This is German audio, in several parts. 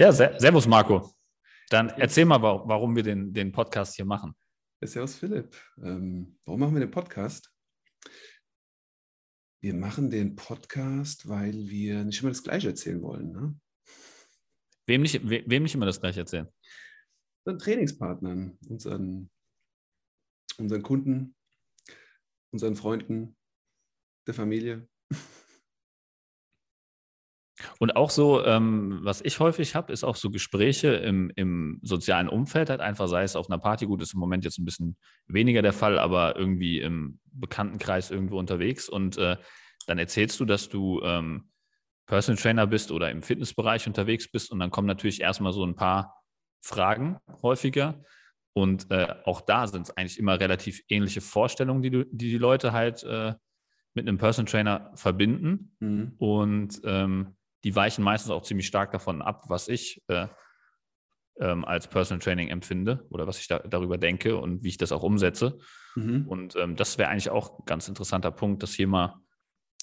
Ja, servus Marco. Dann erzähl mal, warum wir den, den Podcast hier machen. Servus Philipp. Ähm, warum machen wir den Podcast? Wir machen den Podcast, weil wir nicht immer das Gleiche erzählen wollen. Ne? Wem, nicht, wem nicht immer das Gleiche erzählen? Unseren Trainingspartnern, unseren, unseren Kunden, unseren Freunden, der Familie. Und auch so, ähm, was ich häufig habe, ist auch so Gespräche im, im sozialen Umfeld, halt einfach, sei es auf einer Party, gut, ist im Moment jetzt ein bisschen weniger der Fall, aber irgendwie im Bekanntenkreis irgendwo unterwegs und äh, dann erzählst du, dass du ähm, Personal Trainer bist oder im Fitnessbereich unterwegs bist und dann kommen natürlich erstmal so ein paar Fragen häufiger. Und äh, auch da sind es eigentlich immer relativ ähnliche Vorstellungen, die, du, die die Leute halt äh, mit einem Personal Trainer verbinden. Mhm. Und ähm, die weichen meistens auch ziemlich stark davon ab, was ich äh, ähm, als Personal Training empfinde oder was ich da, darüber denke und wie ich das auch umsetze. Mhm. Und ähm, das wäre eigentlich auch ein ganz interessanter Punkt, das hier mal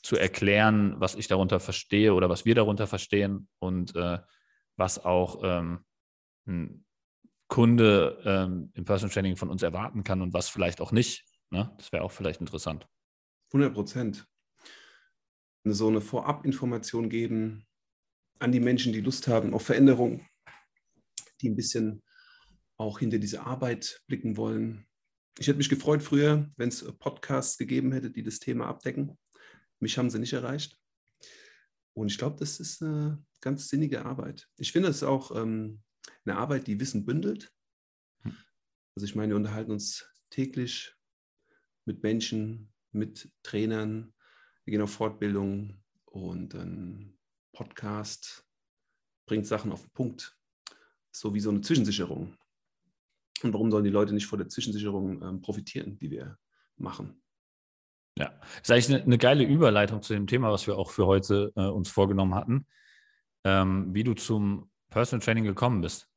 zu erklären, was ich darunter verstehe oder was wir darunter verstehen und äh, was auch ähm, ein Kunde ähm, im Personal Training von uns erwarten kann und was vielleicht auch nicht. Ne? Das wäre auch vielleicht interessant. 100 Prozent. So eine Vorabinformation geben, an die Menschen, die Lust haben auf Veränderung, die ein bisschen auch hinter diese Arbeit blicken wollen. Ich hätte mich gefreut früher, wenn es Podcasts gegeben hätte, die das Thema abdecken. Mich haben sie nicht erreicht. Und ich glaube, das ist eine ganz sinnige Arbeit. Ich finde es auch ähm, eine Arbeit, die Wissen bündelt. Also ich meine, wir unterhalten uns täglich mit Menschen, mit Trainern, wir gehen auf Fortbildung und dann Podcast bringt Sachen auf den Punkt, so wie so eine Zwischensicherung. Und warum sollen die Leute nicht von der Zwischensicherung ähm, profitieren, die wir machen? Ja, das ist eigentlich eine, eine, geile Überleitung zu dem Thema, was wir auch für heute äh, uns vorgenommen hatten. Ähm, wie du zum Personal Training gekommen bist,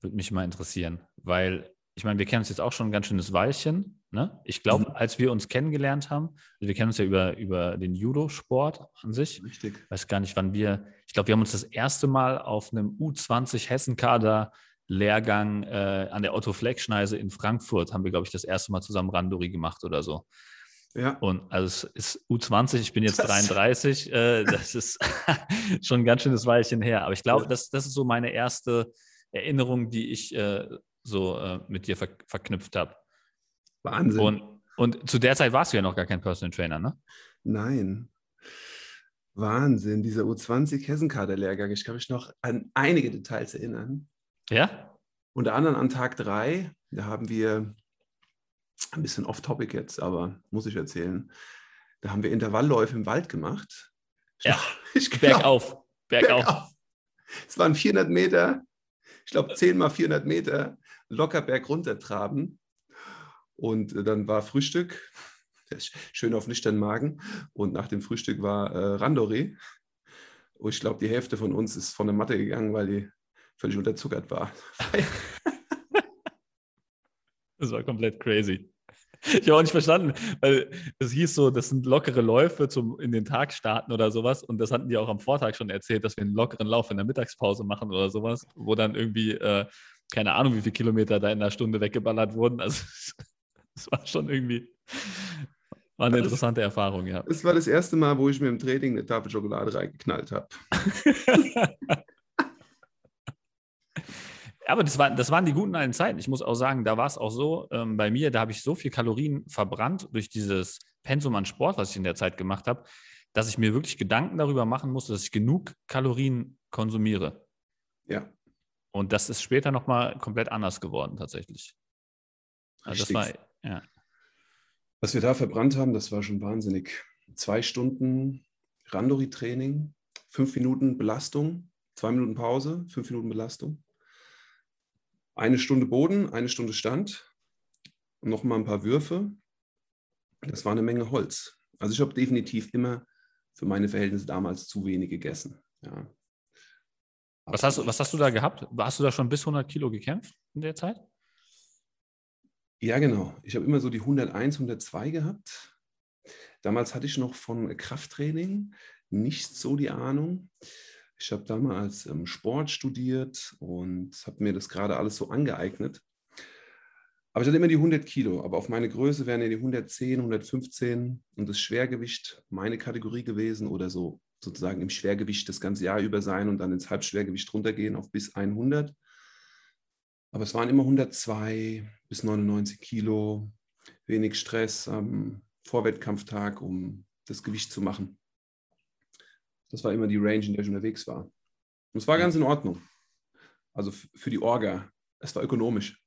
würde mich mal interessieren, weil ich meine, wir kennen uns jetzt auch schon ein ganz schönes Weilchen. Ne? Ich glaube, mhm. als wir uns kennengelernt haben, also wir kennen uns ja über, über den Judo-Sport an sich. Richtig. Ich weiß gar nicht, wann wir, ich glaube, wir haben uns das erste Mal auf einem U20 Hessenkader Lehrgang äh, an der Otto Fleck Schneise in Frankfurt haben wir, glaube ich, das erste Mal zusammen Randori gemacht oder so. Ja. Und also es ist U20, ich bin jetzt das 33, äh, das ist schon ein ganz schönes Weilchen her. Aber ich glaube, das, das ist so meine erste Erinnerung, die ich äh, so äh, mit dir ver verknüpft habe. Wahnsinn. Und, und zu der Zeit warst du ja noch gar kein Personal Trainer, ne? Nein. Wahnsinn, dieser U20 Hessenkader-Lehrgang. Ich kann mich noch an einige Details erinnern. Ja? Unter anderem an Tag 3, da haben wir ein bisschen off-topic jetzt, aber muss ich erzählen. Da haben wir Intervallläufe im Wald gemacht. Ja, ich glaub, bergauf, bergauf. bergauf. Es waren 400 Meter, ich glaube 10 mal 400 Meter, locker bergunter traben. Und äh, dann war Frühstück, schön auf nüchternen Magen. Und nach dem Frühstück war äh, Randori. Und ich glaube, die Hälfte von uns ist von der Matte gegangen, weil die völlig unterzuckert war. das war komplett crazy. Ich habe auch nicht verstanden, weil es hieß so, das sind lockere Läufe zum in den Tag starten oder sowas. Und das hatten die auch am Vortag schon erzählt, dass wir einen lockeren Lauf in der Mittagspause machen oder sowas, wo dann irgendwie, äh, keine Ahnung, wie viele Kilometer da in einer Stunde weggeballert wurden. Also das war schon irgendwie war eine interessante das, Erfahrung, ja. Es war das erste Mal, wo ich mir im Training eine Tafel Schokolade reingeknallt habe. Aber das, war, das waren die guten alten Zeiten. Ich muss auch sagen, da war es auch so, ähm, bei mir, da habe ich so viel Kalorien verbrannt durch dieses Pensum an Sport, was ich in der Zeit gemacht habe, dass ich mir wirklich Gedanken darüber machen musste, dass ich genug Kalorien konsumiere. Ja. Und das ist später nochmal komplett anders geworden, tatsächlich. Also das war ja. Was wir da verbrannt haben, das war schon wahnsinnig. Zwei Stunden Randori-Training, fünf Minuten Belastung, zwei Minuten Pause, fünf Minuten Belastung. Eine Stunde Boden, eine Stunde Stand und nochmal ein paar Würfe. Das war eine Menge Holz. Also ich habe definitiv immer für meine Verhältnisse damals zu wenig gegessen. Ja. Was hast, was hast du da gehabt? Hast du da schon bis 100 Kilo gekämpft in der Zeit? Ja, genau. Ich habe immer so die 101, 102 gehabt. Damals hatte ich noch von Krafttraining nicht so die Ahnung. Ich habe damals ähm, Sport studiert und habe mir das gerade alles so angeeignet. Aber ich hatte immer die 100 Kilo, aber auf meine Größe wären ja die 110, 115 und das Schwergewicht meine Kategorie gewesen oder so sozusagen im Schwergewicht das ganze Jahr über sein und dann ins Halbschwergewicht runtergehen auf bis 100. Aber es waren immer 102 bis 99 Kilo, wenig Stress am Vorwettkampftag, um das Gewicht zu machen. Das war immer die Range, in der ich unterwegs war. Und es war ganz in Ordnung. Also für die Orga. Es war ökonomisch.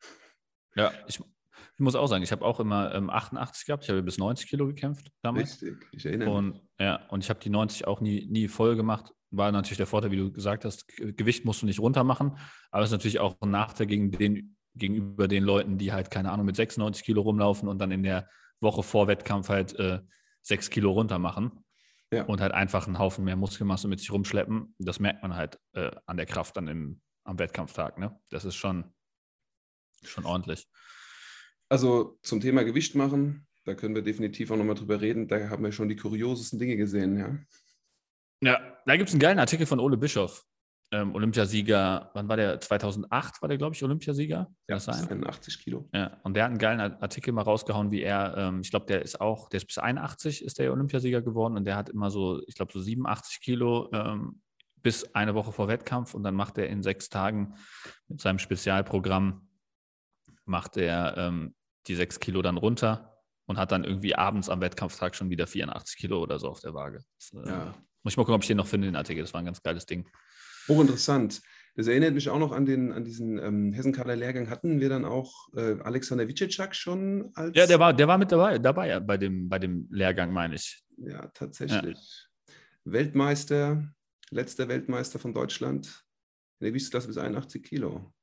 Ja, ich, ich muss auch sagen, ich habe auch immer ähm, 88 gehabt. Ich habe bis 90 Kilo gekämpft damals. Richtig, ich erinnere und, mich. Ja, und ich habe die 90 auch nie, nie voll gemacht. War natürlich der Vorteil, wie du gesagt hast, Gewicht musst du nicht runter machen. Aber es ist natürlich auch ein Nachteil gegen den, gegenüber den Leuten, die halt, keine Ahnung, mit 96 Kilo rumlaufen und dann in der Woche vor Wettkampf halt äh, 6 Kilo runter machen. Ja. Und halt einfach einen Haufen mehr Muskelmasse mit sich rumschleppen. Das merkt man halt äh, an der Kraft dann im, am Wettkampftag. Ne? Das ist schon, schon ordentlich. Also zum Thema Gewicht machen, da können wir definitiv auch nochmal drüber reden. Da haben wir schon die kuriosesten Dinge gesehen, ja. Ja, da gibt es einen geilen Artikel von Ole Bischof, ähm, Olympiasieger, wann war der? 2008 war der, glaube ich, Olympiasieger? Ja, das 81 Kilo. Ja, und der hat einen geilen Artikel mal rausgehauen, wie er, ähm, ich glaube, der ist auch, der ist bis 81 ist der Olympiasieger geworden und der hat immer so, ich glaube, so 87 Kilo ähm, bis eine Woche vor Wettkampf und dann macht er in sechs Tagen mit seinem Spezialprogramm macht er ähm, die sechs Kilo dann runter und hat dann irgendwie abends am Wettkampftag schon wieder 84 Kilo oder so auf der Waage. Das, äh, ja. Muss ich mal gucken, ob ich den noch finde, den Artikel. Das war ein ganz geiles Ding. Hochinteressant. Das erinnert mich auch noch an, den, an diesen ähm, Hessenkader Lehrgang. Hatten wir dann auch äh, Alexander Witschetschak schon als. Ja, der war, der war mit dabei, dabei bei, dem, bei dem Lehrgang, meine ich. Ja, tatsächlich. Ja. Weltmeister, letzter Weltmeister von Deutschland. In der Gewichtsklasse bis 81 Kilo.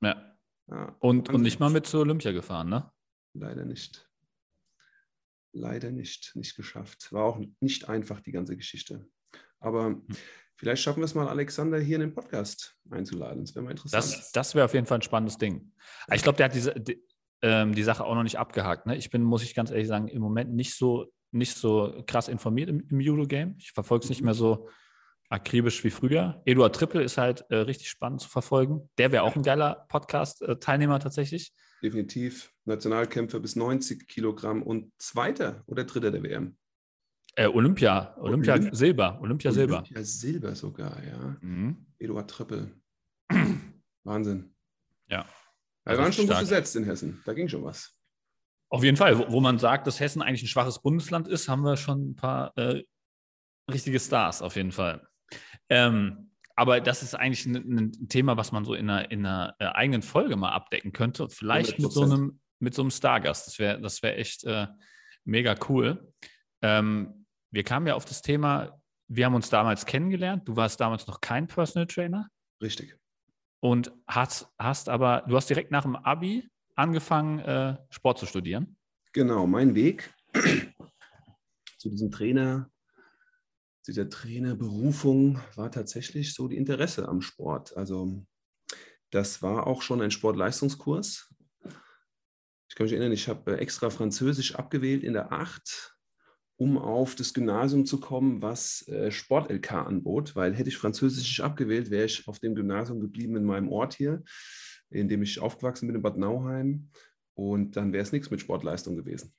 Ja. Ja, und, und nicht mal mit zur Olympia gefahren, ne? Leider nicht. Leider nicht, nicht geschafft. War auch nicht einfach, die ganze Geschichte. Aber vielleicht schaffen wir es mal, Alexander hier in den Podcast einzuladen. Das wäre mal interessant. Das, das wäre auf jeden Fall ein spannendes Ding. Aber ich glaube, der hat diese, die, ähm, die Sache auch noch nicht abgehakt. Ne? Ich bin, muss ich ganz ehrlich sagen, im Moment nicht so, nicht so krass informiert im, im Judo-Game. Ich verfolge es nicht mhm. mehr so akribisch wie früher. Eduard Trippel ist halt äh, richtig spannend zu verfolgen. Der wäre auch ein geiler Podcast-Teilnehmer tatsächlich. Definitiv. Nationalkämpfer bis 90 Kilogramm und Zweiter oder Dritter der WM. Äh, Olympia, Olympia Olymp Silber, Olympia Silber. Olympia Silber sogar, ja. Mhm. Eduard Trippel. Wahnsinn. Ja. Wir waren schon stark. gut besetzt in Hessen. Da ging schon was. Auf jeden Fall. Wo, wo, man sagt, dass Hessen eigentlich ein schwaches Bundesland ist, haben wir schon ein paar äh, richtige Stars auf jeden Fall. Ähm, aber das ist eigentlich ein, ein, Thema, was man so in einer, in einer äh, eigenen Folge mal abdecken könnte. Vielleicht mit so einem, mit so einem Stargast. Das wäre das wär echt äh, mega cool. Ähm, wir kamen ja auf das Thema, wir haben uns damals kennengelernt. Du warst damals noch kein Personal Trainer. Richtig. Und hast, hast aber, du hast direkt nach dem Abi angefangen, äh, Sport zu studieren. Genau, mein Weg zu diesem Trainer dieser Trainerberufung war tatsächlich so die Interesse am Sport. Also das war auch schon ein Sportleistungskurs. Ich kann mich erinnern, ich habe extra Französisch abgewählt in der 8, um auf das Gymnasium zu kommen, was äh, Sport-LK anbot, weil hätte ich Französisch abgewählt, wäre ich auf dem Gymnasium geblieben in meinem Ort hier, in dem ich aufgewachsen bin, in Bad Nauheim. Und dann wäre es nichts mit Sportleistung gewesen.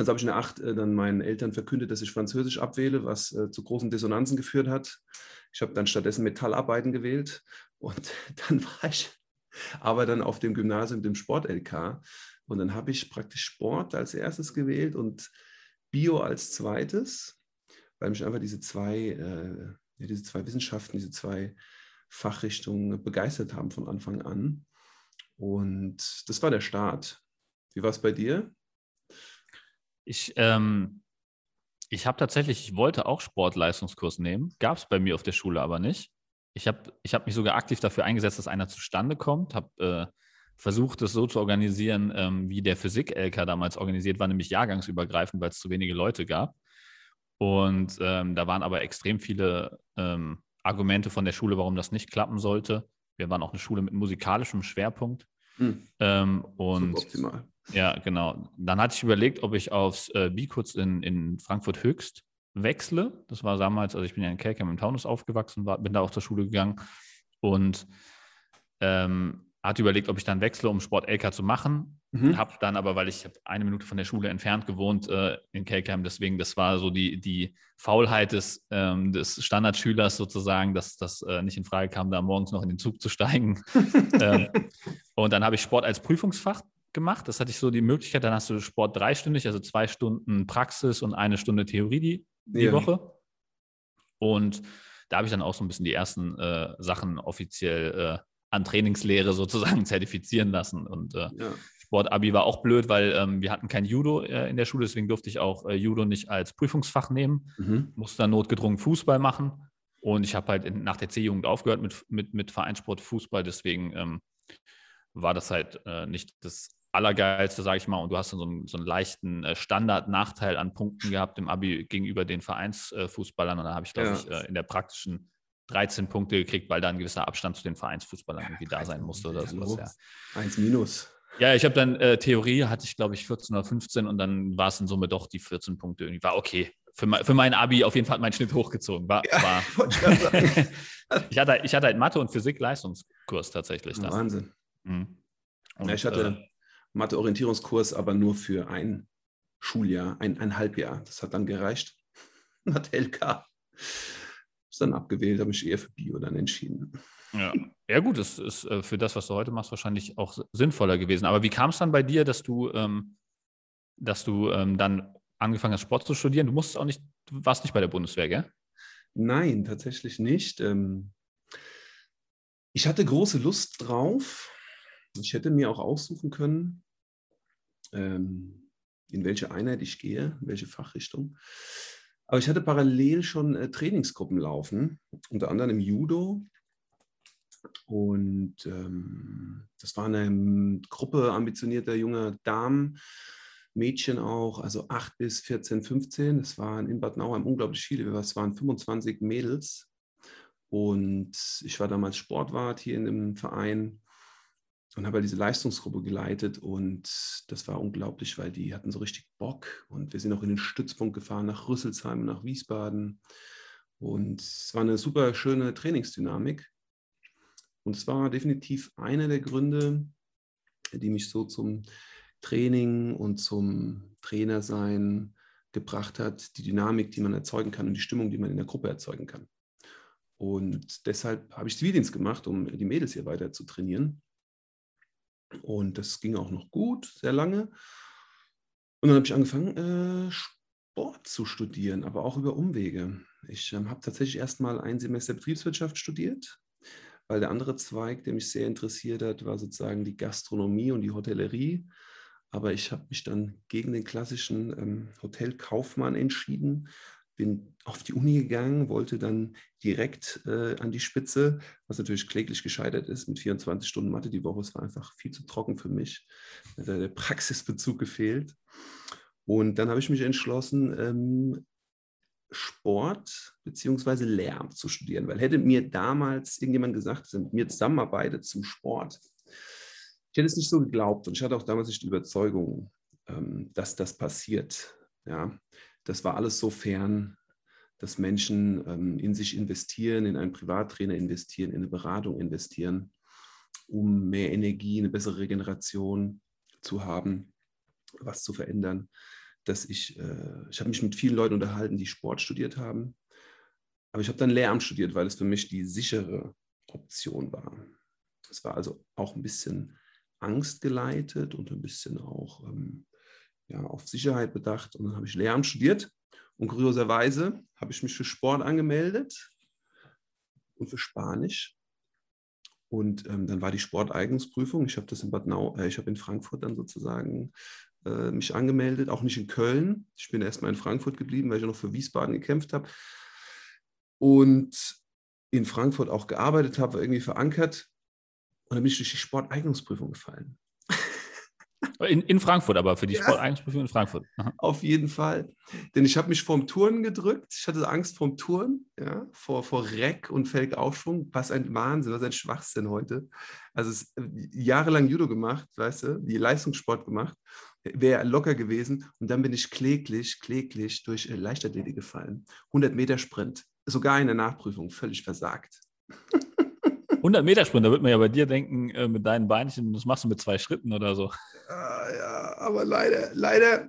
Also habe ich in der Acht äh, dann meinen Eltern verkündet, dass ich Französisch abwähle, was äh, zu großen Dissonanzen geführt hat. Ich habe dann stattdessen Metallarbeiten gewählt und dann war ich aber dann auf dem Gymnasium, dem Sport-LK. Und dann habe ich praktisch Sport als erstes gewählt und Bio als zweites, weil mich einfach diese zwei, äh, diese zwei Wissenschaften, diese zwei Fachrichtungen begeistert haben von Anfang an. Und das war der Start. Wie war es bei dir? Ich, ähm, ich habe tatsächlich, ich wollte auch Sportleistungskurs nehmen, gab es bei mir auf der Schule aber nicht. Ich habe ich hab mich sogar aktiv dafür eingesetzt, dass einer zustande kommt, habe äh, versucht, es so zu organisieren, ähm, wie der Physik-LK damals organisiert war, nämlich jahrgangsübergreifend, weil es zu wenige Leute gab. Und ähm, da waren aber extrem viele ähm, Argumente von der Schule, warum das nicht klappen sollte. Wir waren auch eine Schule mit musikalischem Schwerpunkt. Hm. Ähm, und optimal. Ja, genau. Dann hatte ich überlegt, ob ich aufs äh, B-Kurz in, in Frankfurt Höchst wechsle. Das war damals, also ich bin ja in Kelkheim im Taunus aufgewachsen, war, bin da auch zur Schule gegangen und ähm, hatte überlegt, ob ich dann wechsle, um Sport LK zu machen. Mhm. Habe dann aber, weil ich eine Minute von der Schule entfernt gewohnt äh, in Kelkheim, deswegen, das war so die, die Faulheit des, ähm, des Standardschülers sozusagen, dass das äh, nicht in Frage kam, da morgens noch in den Zug zu steigen. ähm, und dann habe ich Sport als Prüfungsfach gemacht. Das hatte ich so die Möglichkeit, dann hast du Sport dreistündig, also zwei Stunden Praxis und eine Stunde Theorie die, die ja. Woche. Und da habe ich dann auch so ein bisschen die ersten äh, Sachen offiziell äh, an Trainingslehre sozusagen zertifizieren lassen. Und äh, ja. Sportabi war auch blöd, weil ähm, wir hatten kein Judo äh, in der Schule, deswegen durfte ich auch äh, Judo nicht als Prüfungsfach nehmen. Mhm. Musste dann notgedrungen Fußball machen. Und ich habe halt in, nach der C-Jugend aufgehört mit, mit, mit Vereinssport Fußball, deswegen ähm, war das halt äh, nicht das Allergeilste, sage ich mal. Und du hast dann so einen, so einen leichten äh, Standard-Nachteil an Punkten gehabt im Abi gegenüber den Vereinsfußballern. Und da habe ich, glaube ja. ich, äh, in der praktischen 13 Punkte gekriegt, weil da ein gewisser Abstand zu den Vereinsfußballern irgendwie da sein musste oder sowas. Ja. Eins minus. Ja, ich habe dann äh, Theorie, hatte ich glaube ich 14 oder 15 und dann war es in Summe doch die 14 Punkte. Irgendwie war okay. Für, mein, für mein Abi auf jeden Fall mein Schnitt hochgezogen. War, ja, war ich, hatte, ich hatte halt Mathe und Physik Leistungskurs tatsächlich. Wahnsinn. Mhm. Und, ja, ich hatte äh, Mathe-Orientierungskurs, aber nur für ein Schuljahr, ein, ein Halbjahr. Das hat dann gereicht. Mathe LK ist dann abgewählt, habe mich eher für Bio dann entschieden. Ja, ja gut, das ist äh, für das, was du heute machst, wahrscheinlich auch sinnvoller gewesen. Aber wie kam es dann bei dir, dass du, ähm, dass du ähm, dann angefangen hast, Sport zu studieren? Du musstest auch nicht, du warst nicht bei der Bundeswehr, gell? Nein, tatsächlich nicht. Ähm, ich hatte große Lust drauf. Ich hätte mir auch aussuchen können, ähm, in welche Einheit ich gehe, in welche Fachrichtung. Aber ich hatte parallel schon äh, Trainingsgruppen laufen, unter anderem im Judo. Und ähm, das war eine ähm, Gruppe ambitionierter junger Damen, Mädchen auch, also 8 bis 14, 15. Das waren in Bad Nauheim unglaublich viele. Es waren 25 Mädels. Und ich war damals Sportwart hier in dem Verein und habe halt diese Leistungsgruppe geleitet und das war unglaublich, weil die hatten so richtig Bock und wir sind auch in den Stützpunkt gefahren nach Rüsselsheim, nach Wiesbaden und es war eine super schöne Trainingsdynamik und es war definitiv einer der Gründe, die mich so zum Training und zum Trainersein gebracht hat, die Dynamik, die man erzeugen kann und die Stimmung, die man in der Gruppe erzeugen kann. Und deshalb habe ich Zivildienst gemacht, um die Mädels hier weiter zu trainieren. Und das ging auch noch gut, sehr lange. Und dann habe ich angefangen, äh, Sport zu studieren, aber auch über Umwege. Ich ähm, habe tatsächlich erst mal ein Semester Betriebswirtschaft studiert, weil der andere Zweig, der mich sehr interessiert hat, war sozusagen die Gastronomie und die Hotellerie. Aber ich habe mich dann gegen den klassischen ähm, Hotelkaufmann entschieden bin auf die Uni gegangen, wollte dann direkt äh, an die Spitze, was natürlich kläglich gescheitert ist mit 24 Stunden Mathe die Woche. Es war einfach viel zu trocken für mich. Da hat der Praxisbezug gefehlt. Und dann habe ich mich entschlossen, ähm, Sport bzw. Lehramt zu studieren, weil hätte mir damals irgendjemand gesagt, dass er mit mir zusammenarbeitet zum Sport, ich hätte es nicht so geglaubt und ich hatte auch damals nicht die Überzeugung, ähm, dass das passiert. Ja, das war alles so fern, dass Menschen ähm, in sich investieren, in einen Privattrainer investieren, in eine Beratung investieren, um mehr Energie, eine bessere Regeneration zu haben, was zu verändern. Dass ich, äh, ich habe mich mit vielen Leuten unterhalten, die Sport studiert haben, aber ich habe dann Lehramt studiert, weil es für mich die sichere Option war. Es war also auch ein bisschen angstgeleitet und ein bisschen auch ähm, ja, auf Sicherheit bedacht. Und dann habe ich Lehramt studiert und kurioserweise habe ich mich für Sport angemeldet und für Spanisch. Und ähm, dann war die Sporteignungsprüfung. Ich habe das in Bad Nau, äh, ich habe in Frankfurt dann sozusagen äh, mich angemeldet, auch nicht in Köln. Ich bin erstmal in Frankfurt geblieben, weil ich noch für Wiesbaden gekämpft habe. Und in Frankfurt auch gearbeitet habe, war irgendwie verankert. Und dann bin ich durch die Sporteignungsprüfung gefallen. In, in Frankfurt, aber für die ja. Sporteignungsprüfung in Frankfurt. Aha. Auf jeden Fall. Denn ich habe mich vorm Touren gedrückt. Ich hatte Angst vorm Touren, ja, vor, vor Reck und Felgaufschwung. Was ein Wahnsinn, was ein Schwachsinn heute. Also es, äh, jahrelang Judo gemacht, weißt du, die Leistungssport gemacht. wäre locker gewesen. Und dann bin ich kläglich, kläglich durch äh, Leichtathletik gefallen. 100 Meter Sprint, sogar in der Nachprüfung, völlig versagt. 100 Meter Sprint, da würde man ja bei dir denken, äh, mit deinen Beinchen, das machst du mit zwei Schritten oder so. Ja, ja, aber leider, leider,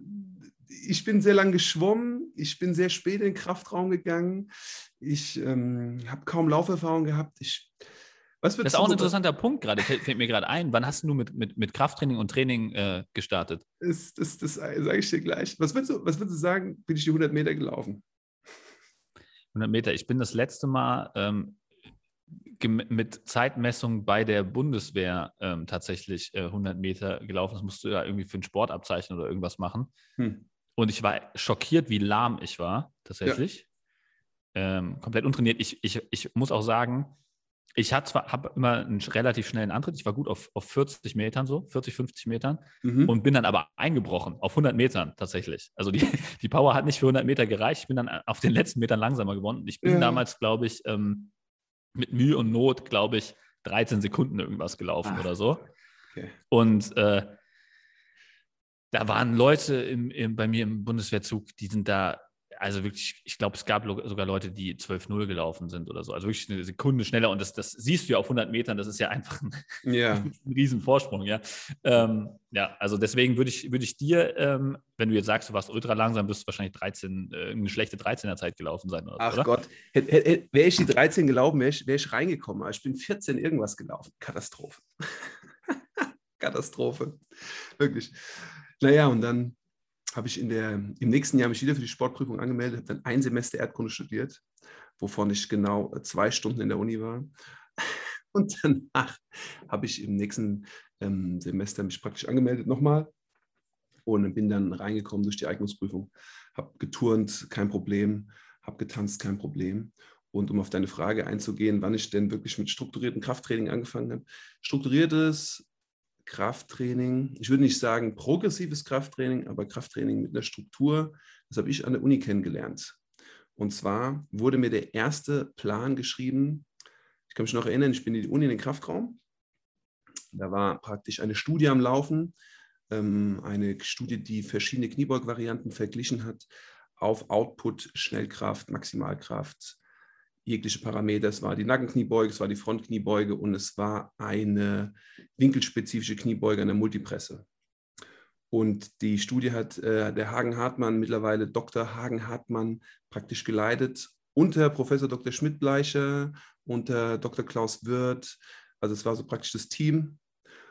ich bin sehr lang geschwommen, ich bin sehr spät in den Kraftraum gegangen, ich ähm, habe kaum Lauferfahrung gehabt. Ich, das ist auch ein interessanter Punkt gerade, fällt mir gerade ein. Wann hast du mit, mit, mit Krafttraining und Training äh, gestartet? Das, das, das sage ich dir gleich. Was würdest, du, was würdest du sagen, bin ich die 100 Meter gelaufen? 100 Meter. Ich bin das letzte Mal ähm, mit Zeitmessung bei der Bundeswehr ähm, tatsächlich äh, 100 Meter gelaufen. Das musst du ja irgendwie für ein Sportabzeichen oder irgendwas machen. Hm. Und ich war schockiert, wie lahm ich war, tatsächlich. Ja. Ähm, komplett untrainiert. Ich, ich, ich muss auch sagen, ich habe immer einen relativ schnellen Antritt. Ich war gut auf, auf 40 Metern, so 40, 50 Metern mhm. und bin dann aber eingebrochen auf 100 Metern tatsächlich. Also die, die Power hat nicht für 100 Meter gereicht. Ich bin dann auf den letzten Metern langsamer geworden. Ich bin ja. damals, glaube ich, ähm, mit Mühe und Not, glaube ich, 13 Sekunden irgendwas gelaufen Ach, oder so. Okay. Und äh, da waren Leute im, im, bei mir im Bundeswehrzug, die sind da also wirklich, ich glaube, es gab sogar Leute, die 12-0 gelaufen sind oder so. Also wirklich eine Sekunde schneller. Und das, das siehst du ja auf 100 Metern. Das ist ja einfach ein, ja. ein Riesenvorsprung. Ja, ähm, ja also deswegen würde ich, würd ich dir, ähm, wenn du jetzt sagst, du warst ultra langsam, bist du wahrscheinlich 13, äh, eine schlechte 13er Zeit gelaufen sein. Oder, Ach oder? Gott, wäre ich die 13 gelaufen, wäre ich, wär ich reingekommen. Aber ich bin 14 irgendwas gelaufen. Katastrophe. Katastrophe. Wirklich. Naja, und dann habe ich in der, im nächsten Jahr mich wieder für die Sportprüfung angemeldet, habe dann ein Semester Erdkunde studiert, wovon ich genau zwei Stunden in der Uni war. Und danach habe ich im nächsten ähm, Semester mich praktisch angemeldet nochmal und bin dann reingekommen durch die Eignungsprüfung. Habe geturnt, kein Problem, habe getanzt, kein Problem. Und um auf deine Frage einzugehen, wann ich denn wirklich mit strukturiertem Krafttraining angefangen habe. Strukturiertes Krafttraining, ich würde nicht sagen progressives Krafttraining, aber Krafttraining mit einer Struktur, das habe ich an der Uni kennengelernt. Und zwar wurde mir der erste Plan geschrieben, ich kann mich noch erinnern, ich bin in die Uni in den Kraftraum, da war praktisch eine Studie am Laufen, ähm, eine Studie, die verschiedene Kniebeug-Varianten verglichen hat auf Output, Schnellkraft, Maximalkraft, jegliche Parameter. Es war die Nackenkniebeuge, es war die Frontkniebeuge und es war eine winkelspezifische Kniebeuge an der Multipresse. Und die Studie hat äh, der Hagen Hartmann, mittlerweile Dr. Hagen Hartmann, praktisch geleitet unter Professor Dr. Schmidt-Bleicher, unter Dr. Klaus Wirth. Also es war so praktisch das Team.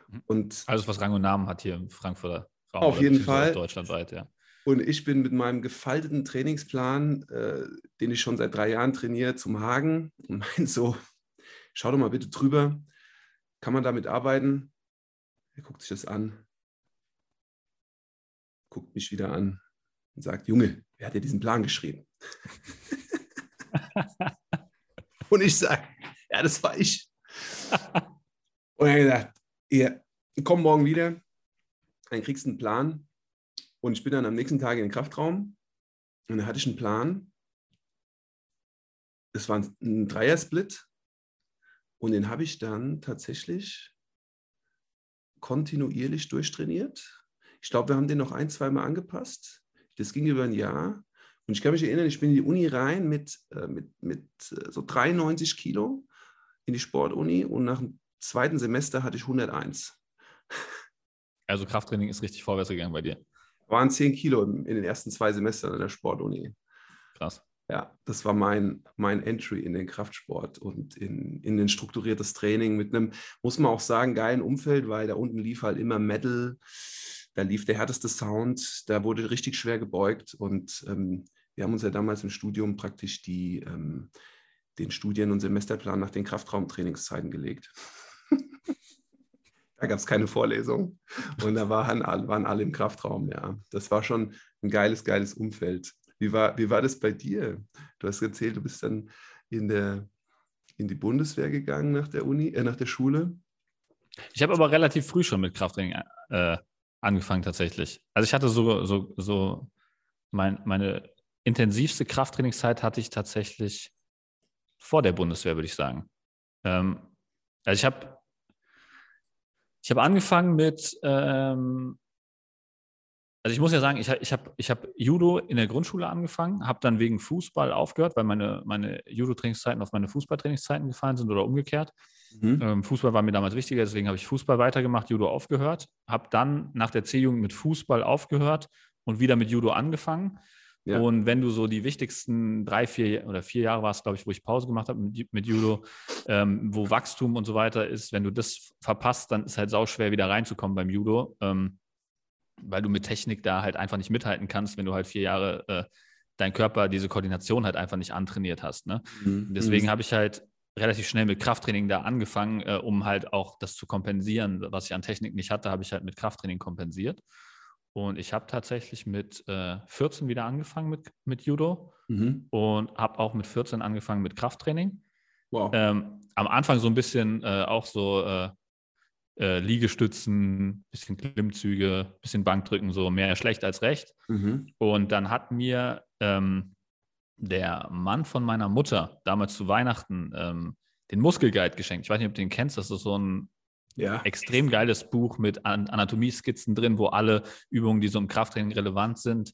Mhm. Und Alles, was Rang und Namen hat hier im Frankfurter Raum. Auf jeden Fall. Deutschlandweit, ja. Und ich bin mit meinem gefalteten Trainingsplan, äh, den ich schon seit drei Jahren trainiere, zum Hagen und meint so, schau doch mal bitte drüber, kann man damit arbeiten? Er guckt sich das an, guckt mich wieder an und sagt, Junge, wer hat dir diesen Plan geschrieben? und ich sage, ja, das war ich. und er hat gesagt, ihr komm morgen wieder, dann kriegst du einen Plan und ich bin dann am nächsten Tag in den Kraftraum und da hatte ich einen Plan. Es war ein Dreiersplit und den habe ich dann tatsächlich kontinuierlich durchtrainiert. Ich glaube, wir haben den noch ein, zwei Mal angepasst. Das ging über ein Jahr. Und ich kann mich erinnern, ich bin in die Uni rein mit, äh, mit, mit äh, so 93 Kilo in die Sportuni und nach dem zweiten Semester hatte ich 101. Also Krafttraining ist richtig vorwärts gegangen bei dir waren 10 Kilo in, in den ersten zwei Semestern an der Sportuni. Krass. Ja, das war mein, mein Entry in den Kraftsport und in, in den strukturiertes Training mit einem, muss man auch sagen, geilen Umfeld, weil da unten lief halt immer Metal, da lief der härteste Sound, da wurde richtig schwer gebeugt und ähm, wir haben uns ja damals im Studium praktisch die, ähm, den Studien- und Semesterplan nach den Kraftraumtrainingszeiten gelegt. Da gab es keine Vorlesung. Und da waren, waren alle im Kraftraum, ja. Das war schon ein geiles, geiles Umfeld. Wie war, wie war das bei dir? Du hast erzählt, du bist dann in, der, in die Bundeswehr gegangen nach der Uni, äh, nach der Schule. Ich habe aber relativ früh schon mit Krafttraining äh, angefangen tatsächlich. Also ich hatte so, so, so mein, meine intensivste Krafttrainingszeit hatte ich tatsächlich vor der Bundeswehr, würde ich sagen. Ähm, also ich habe ich habe angefangen mit, ähm, also ich muss ja sagen, ich, ich habe ich hab Judo in der Grundschule angefangen, habe dann wegen Fußball aufgehört, weil meine, meine Judo-Trainingszeiten auf meine Fußballtrainingszeiten gefallen sind oder umgekehrt. Mhm. Ähm, Fußball war mir damals wichtiger, deswegen habe ich Fußball weitergemacht, Judo aufgehört, habe dann nach der C-Jugend mit Fußball aufgehört und wieder mit Judo angefangen. Ja. Und wenn du so die wichtigsten drei, vier oder vier Jahre warst, glaube ich, wo ich Pause gemacht habe mit, mit Judo, ähm, wo Wachstum und so weiter ist, wenn du das verpasst, dann ist halt sau schwer wieder reinzukommen beim Judo. Ähm, weil du mit Technik da halt einfach nicht mithalten kannst, wenn du halt vier Jahre äh, dein Körper diese Koordination halt einfach nicht antrainiert hast. Ne? Mhm. Deswegen mhm. habe ich halt relativ schnell mit Krafttraining da angefangen, äh, um halt auch das zu kompensieren. Was ich an Technik nicht hatte, habe ich halt mit Krafttraining kompensiert. Und ich habe tatsächlich mit äh, 14 wieder angefangen mit, mit Judo mhm. und habe auch mit 14 angefangen mit Krafttraining. Wow. Ähm, am Anfang so ein bisschen äh, auch so äh, äh, Liegestützen, bisschen Klimmzüge, bisschen Bankdrücken, so mehr schlecht als recht. Mhm. Und dann hat mir ähm, der Mann von meiner Mutter damals zu Weihnachten ähm, den Muskelguide geschenkt. Ich weiß nicht, ob du den kennst. Das ist so ein ja. extrem geiles Buch mit An Anatomieskizzen drin, wo alle Übungen, die so im Krafttraining relevant sind,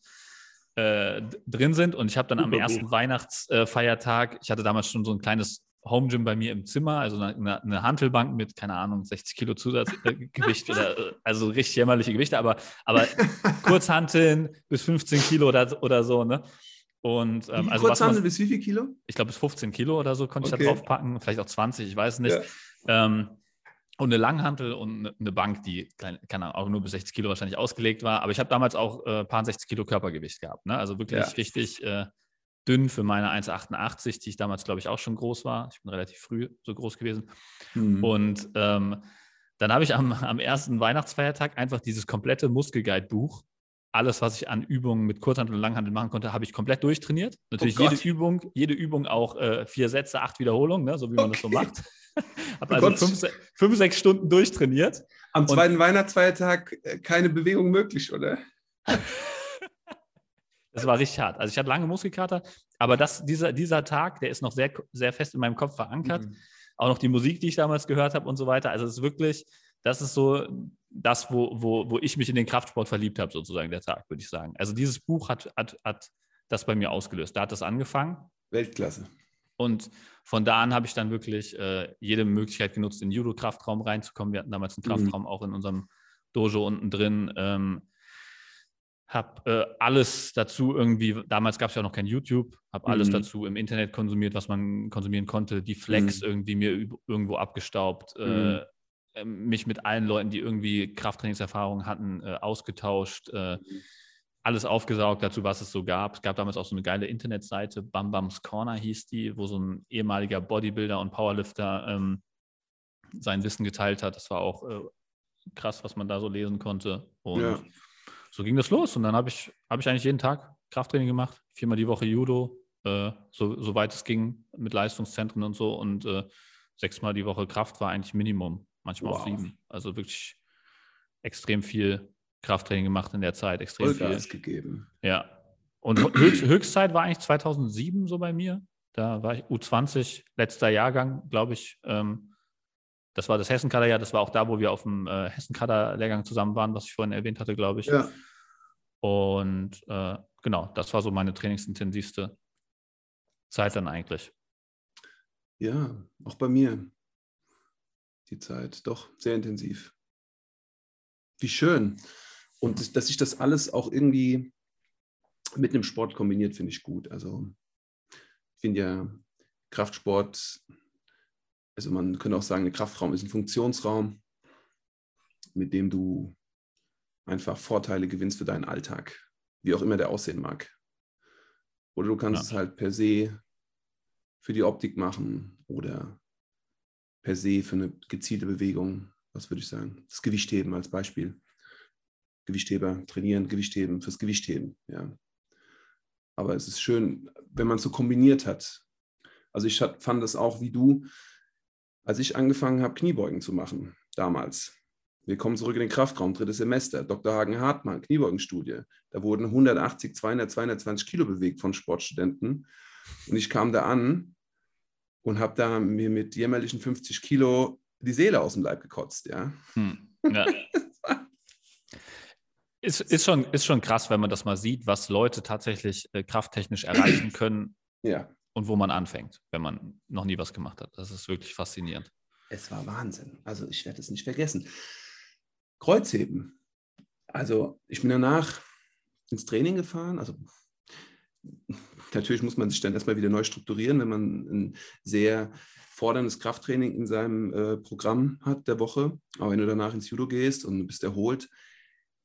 äh, drin sind. Und ich habe dann Super am ersten Buch. Weihnachtsfeiertag, ich hatte damals schon so ein kleines Home Gym bei mir im Zimmer, also eine, eine Hantelbank mit, keine Ahnung, 60 Kilo Zusatzgewicht oder äh, also richtig jämmerliche Gewichte, aber, aber Kurzhanteln bis 15 Kilo oder, oder so, ne? Und ähm, also Kurzhanteln bis wie viel Kilo? Ich glaube bis 15 Kilo oder so konnte okay. ich da drauf packen, vielleicht auch 20, ich weiß nicht. Ja. Ähm, und eine Langhantel und eine Bank, die keine Ahnung, auch nur bis 60 Kilo wahrscheinlich ausgelegt war. Aber ich habe damals auch äh, paar 60 Kilo Körpergewicht gehabt. Ne? Also wirklich ja. richtig äh, dünn für meine 1,88, die ich damals, glaube ich, auch schon groß war. Ich bin relativ früh so groß gewesen. Mhm. Und ähm, dann habe ich am, am ersten Weihnachtsfeiertag einfach dieses komplette Muskelguide-Buch, alles, was ich an Übungen mit Kurzhandel und Langhandel machen konnte, habe ich komplett durchtrainiert. Natürlich oh jede Übung, jede Übung auch äh, vier Sätze, acht Wiederholungen, ne, so wie man okay. das so macht. habe oh also fünf, fünf, sechs Stunden durchtrainiert. Am zweiten Weihnachtsfeiertag äh, keine Bewegung möglich, oder? Das war richtig hart. Also ich hatte lange Muskelkater, aber das, dieser, dieser Tag, der ist noch sehr, sehr fest in meinem Kopf verankert. Mhm. Auch noch die Musik, die ich damals gehört habe und so weiter. Also es ist wirklich, das ist so das, wo, wo, wo ich mich in den Kraftsport verliebt habe, sozusagen der Tag, würde ich sagen. Also dieses Buch hat, hat, hat das bei mir ausgelöst. Da hat das angefangen. Weltklasse. Und von da an habe ich dann wirklich äh, jede Möglichkeit genutzt, in den Judo-Kraftraum reinzukommen. Wir hatten damals einen mhm. Kraftraum mhm. auch in unserem Dojo unten drin. Ähm, habe äh, alles dazu irgendwie, damals gab es ja noch kein YouTube, habe alles mhm. dazu im Internet konsumiert, was man konsumieren konnte, die Flex mhm. irgendwie mir irgendwo abgestaubt, äh, mhm. äh, mich mit allen Leuten, die irgendwie Krafttrainingserfahrung hatten, äh, ausgetauscht, äh, mhm. alles aufgesaugt dazu, was es so gab. Es gab damals auch so eine geile Internetseite, Bam Bams Corner hieß die, wo so ein ehemaliger Bodybuilder und Powerlifter ähm, sein Wissen geteilt hat. Das war auch äh, krass, was man da so lesen konnte. Und ja so ging das los. Und dann habe ich, hab ich eigentlich jeden Tag Krafttraining gemacht, viermal die Woche Judo, äh, so, soweit es ging mit Leistungszentren und so. Und äh, sechsmal die Woche Kraft war eigentlich Minimum, manchmal wow. auch sieben. Also wirklich extrem viel Krafttraining gemacht in der Zeit. Extrem Vollgas viel. gegeben. Ja. Und Höchst, Höchstzeit war eigentlich 2007 so bei mir. Da war ich U20, letzter Jahrgang, glaube ich. Ähm, das war das Hessenkader-Jahr. Das war auch da, wo wir auf dem äh, Hessenkader-Lehrgang zusammen waren, was ich vorhin erwähnt hatte, glaube ich. Ja. Und äh, genau, das war so meine trainingsintensivste Zeit dann eigentlich. Ja, auch bei mir die Zeit, doch sehr intensiv. Wie schön. Und dass sich das alles auch irgendwie mit einem Sport kombiniert, finde ich gut. Also ich finde ja Kraftsport also man könnte auch sagen, der Kraftraum ist ein Funktionsraum, mit dem du einfach Vorteile gewinnst für deinen Alltag, wie auch immer der aussehen mag. Oder du kannst ja. es halt per se für die Optik machen oder per se für eine gezielte Bewegung. Was würde ich sagen? Das Gewichtheben als Beispiel. Gewichtheber trainieren, Gewichtheben fürs Gewichtheben. Ja. Aber es ist schön, wenn man es so kombiniert hat. Also ich fand das auch wie du, als ich angefangen habe, Kniebeugen zu machen, damals. Wir kommen zurück in den Kraftraum, drittes Semester. Dr. Hagen Hartmann, Kniebeugenstudie. Da wurden 180, 200, 220 Kilo bewegt von Sportstudenten. Und ich kam da an und habe da mir mit jämmerlichen 50 Kilo die Seele aus dem Leib gekotzt. Ja. Hm. ja. Ist, ist, schon, ist schon krass, wenn man das mal sieht, was Leute tatsächlich äh, krafttechnisch erreichen können Ja, und wo man anfängt, wenn man noch nie was gemacht hat. Das ist wirklich faszinierend. es war Wahnsinn. Also ich werde es nicht vergessen. Kreuzheben. Also ich bin danach ins Training gefahren. Also natürlich muss man sich dann erstmal wieder neu strukturieren, wenn man ein sehr forderndes Krafttraining in seinem äh, Programm hat der Woche. Aber wenn du danach ins Judo gehst und du bist erholt,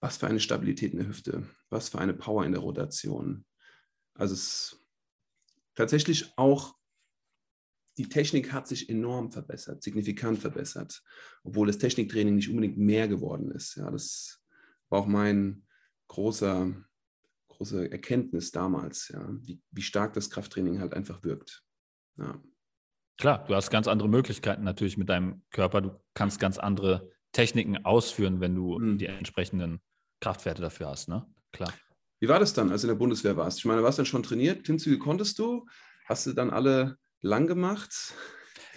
was für eine Stabilität in der Hüfte, was für eine Power in der Rotation. Also es tatsächlich auch die Technik hat sich enorm verbessert, signifikant verbessert, obwohl das Techniktraining nicht unbedingt mehr geworden ist. Ja, das war auch mein großer, große Erkenntnis damals, ja, wie, wie stark das Krafttraining halt einfach wirkt. Ja. Klar, du hast ganz andere Möglichkeiten natürlich mit deinem Körper. Du kannst ganz andere Techniken ausführen, wenn du Mhm. die entsprechenden Kraftwerte dafür hast, ne? Klar. Wie war das dann, als du in der Bundeswehr warst? Ich meine, warst du dann schon trainiert? Klimmzüge konntest du? Hast du dann alle lang gemacht?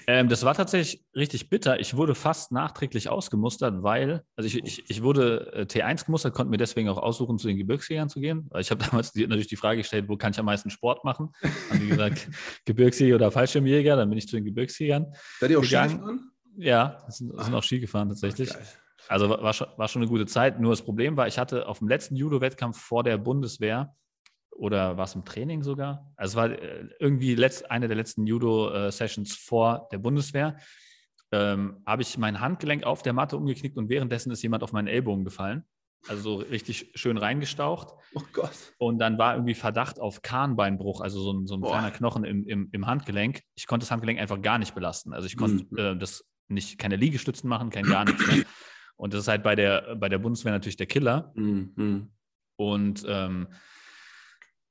Ähm, das war tatsächlich richtig bitter. Ich wurde fast nachträglich ausgemustert, weil, also ich, ich, ich wurde äh, T1 gemustert, konnte mir deswegen auch aussuchen, zu den Gebirgsjägern zu gehen. Ich habe damals die, natürlich die Frage gestellt, wo kann ich am meisten Sport machen? Haben die gesagt, Gebirgsjäger oder Fallschirmjäger, dann bin ich zu den Gebirgsjägern. Seid ihr auch Ski gefahren? Ja, sind, sind auch Ski gefahren tatsächlich. Geil. Also war, schon, war schon eine gute Zeit. Nur das Problem war, ich hatte auf dem letzten Judo-Wettkampf vor der Bundeswehr oder war es im Training sogar? Also es war äh, irgendwie letzt, eine der letzten Judo-Sessions vor der Bundeswehr. Ähm, habe ich mein Handgelenk auf der Matte umgeknickt und währenddessen ist jemand auf meinen Ellbogen gefallen. Also so richtig schön reingestaucht. Oh Gott. Und dann war irgendwie Verdacht auf Kahnbeinbruch, also so ein, so ein kleiner Knochen im, im, im Handgelenk. Ich konnte das Handgelenk einfach gar nicht belasten. Also ich konnte Mhm. äh, das nicht, keine Liegestützen machen, kein gar nichts. Ne? Und das ist halt bei der, bei der Bundeswehr natürlich der Killer. Mhm. Und ähm,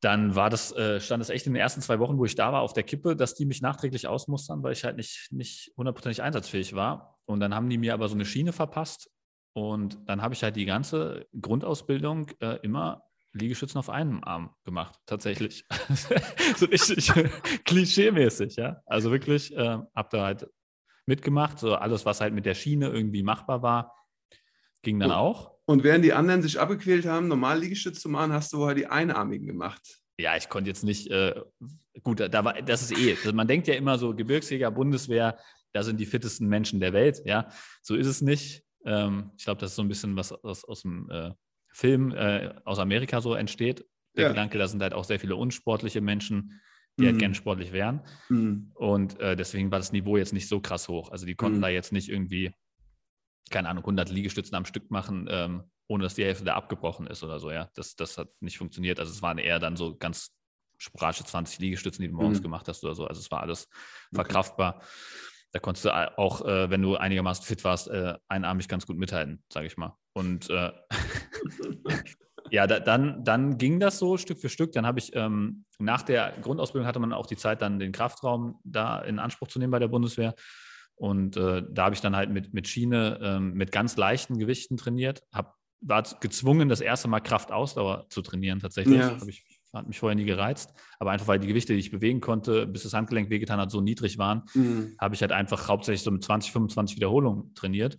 dann war das, äh, stand es echt in den ersten zwei Wochen, wo ich da war, auf der Kippe, dass die mich nachträglich ausmustern, weil ich halt nicht, nicht hundertprozentig einsatzfähig war. Und dann haben die mir aber so eine Schiene verpasst. Und dann habe ich halt die ganze Grundausbildung äh, immer Liegestützen auf einem Arm gemacht, tatsächlich. so richtig klischee-mäßig, ja. Also wirklich, äh, habe da halt mitgemacht, so alles, was halt mit der Schiene irgendwie machbar war, ging dann Oh. auch. Und während die anderen sich abgequält haben, normal Liegestütz zu machen, hast du wohl die Einarmigen gemacht. Ja, ich konnte jetzt nicht, äh, gut, da war, das ist eh, also man denkt ja immer so, Gebirgsjäger, Bundeswehr, da sind die fittesten Menschen der Welt, ja, so ist es nicht. Ähm, ich glaube, das ist so ein bisschen was aus, aus dem äh, Film äh, aus Amerika so entsteht. Der Ja. Gedanke, da sind halt auch sehr viele unsportliche Menschen, die halt Mhm. gerne sportlich wären. Mhm. Und äh, deswegen war das Niveau jetzt nicht so krass hoch. Also die konnten Mhm. da jetzt nicht irgendwie, keine Ahnung, 100 Liegestützen am Stück machen, ähm, ohne dass die Hälfte da abgebrochen ist oder so. Ja, das, das hat nicht funktioniert. Also es waren eher dann so ganz sporadische 20 Liegestützen, die du morgens Mhm. gemacht hast oder so. Also es war alles Okay. verkraftbar. Da konntest du auch, äh, wenn du einigermaßen fit warst, äh, einarmig ganz gut mithalten, sage ich mal. Und äh, ja, da, dann, dann ging das so Stück für Stück. Dann habe ich ähm, nach der Grundausbildung hatte man auch die Zeit, dann den Kraftraum da in Anspruch zu nehmen bei der Bundeswehr. Und äh, da habe ich dann halt mit, mit Schiene ähm, mit ganz leichten Gewichten trainiert. Hab, war gezwungen, das erste Mal Kraftausdauer zu trainieren tatsächlich. Ja. Ich, hat mich vorher nie gereizt. Aber einfach, weil die Gewichte, die ich bewegen konnte, bis das Handgelenk wehgetan hat, so niedrig waren, Mhm. habe ich halt einfach hauptsächlich so mit 20, 25 Wiederholungen trainiert.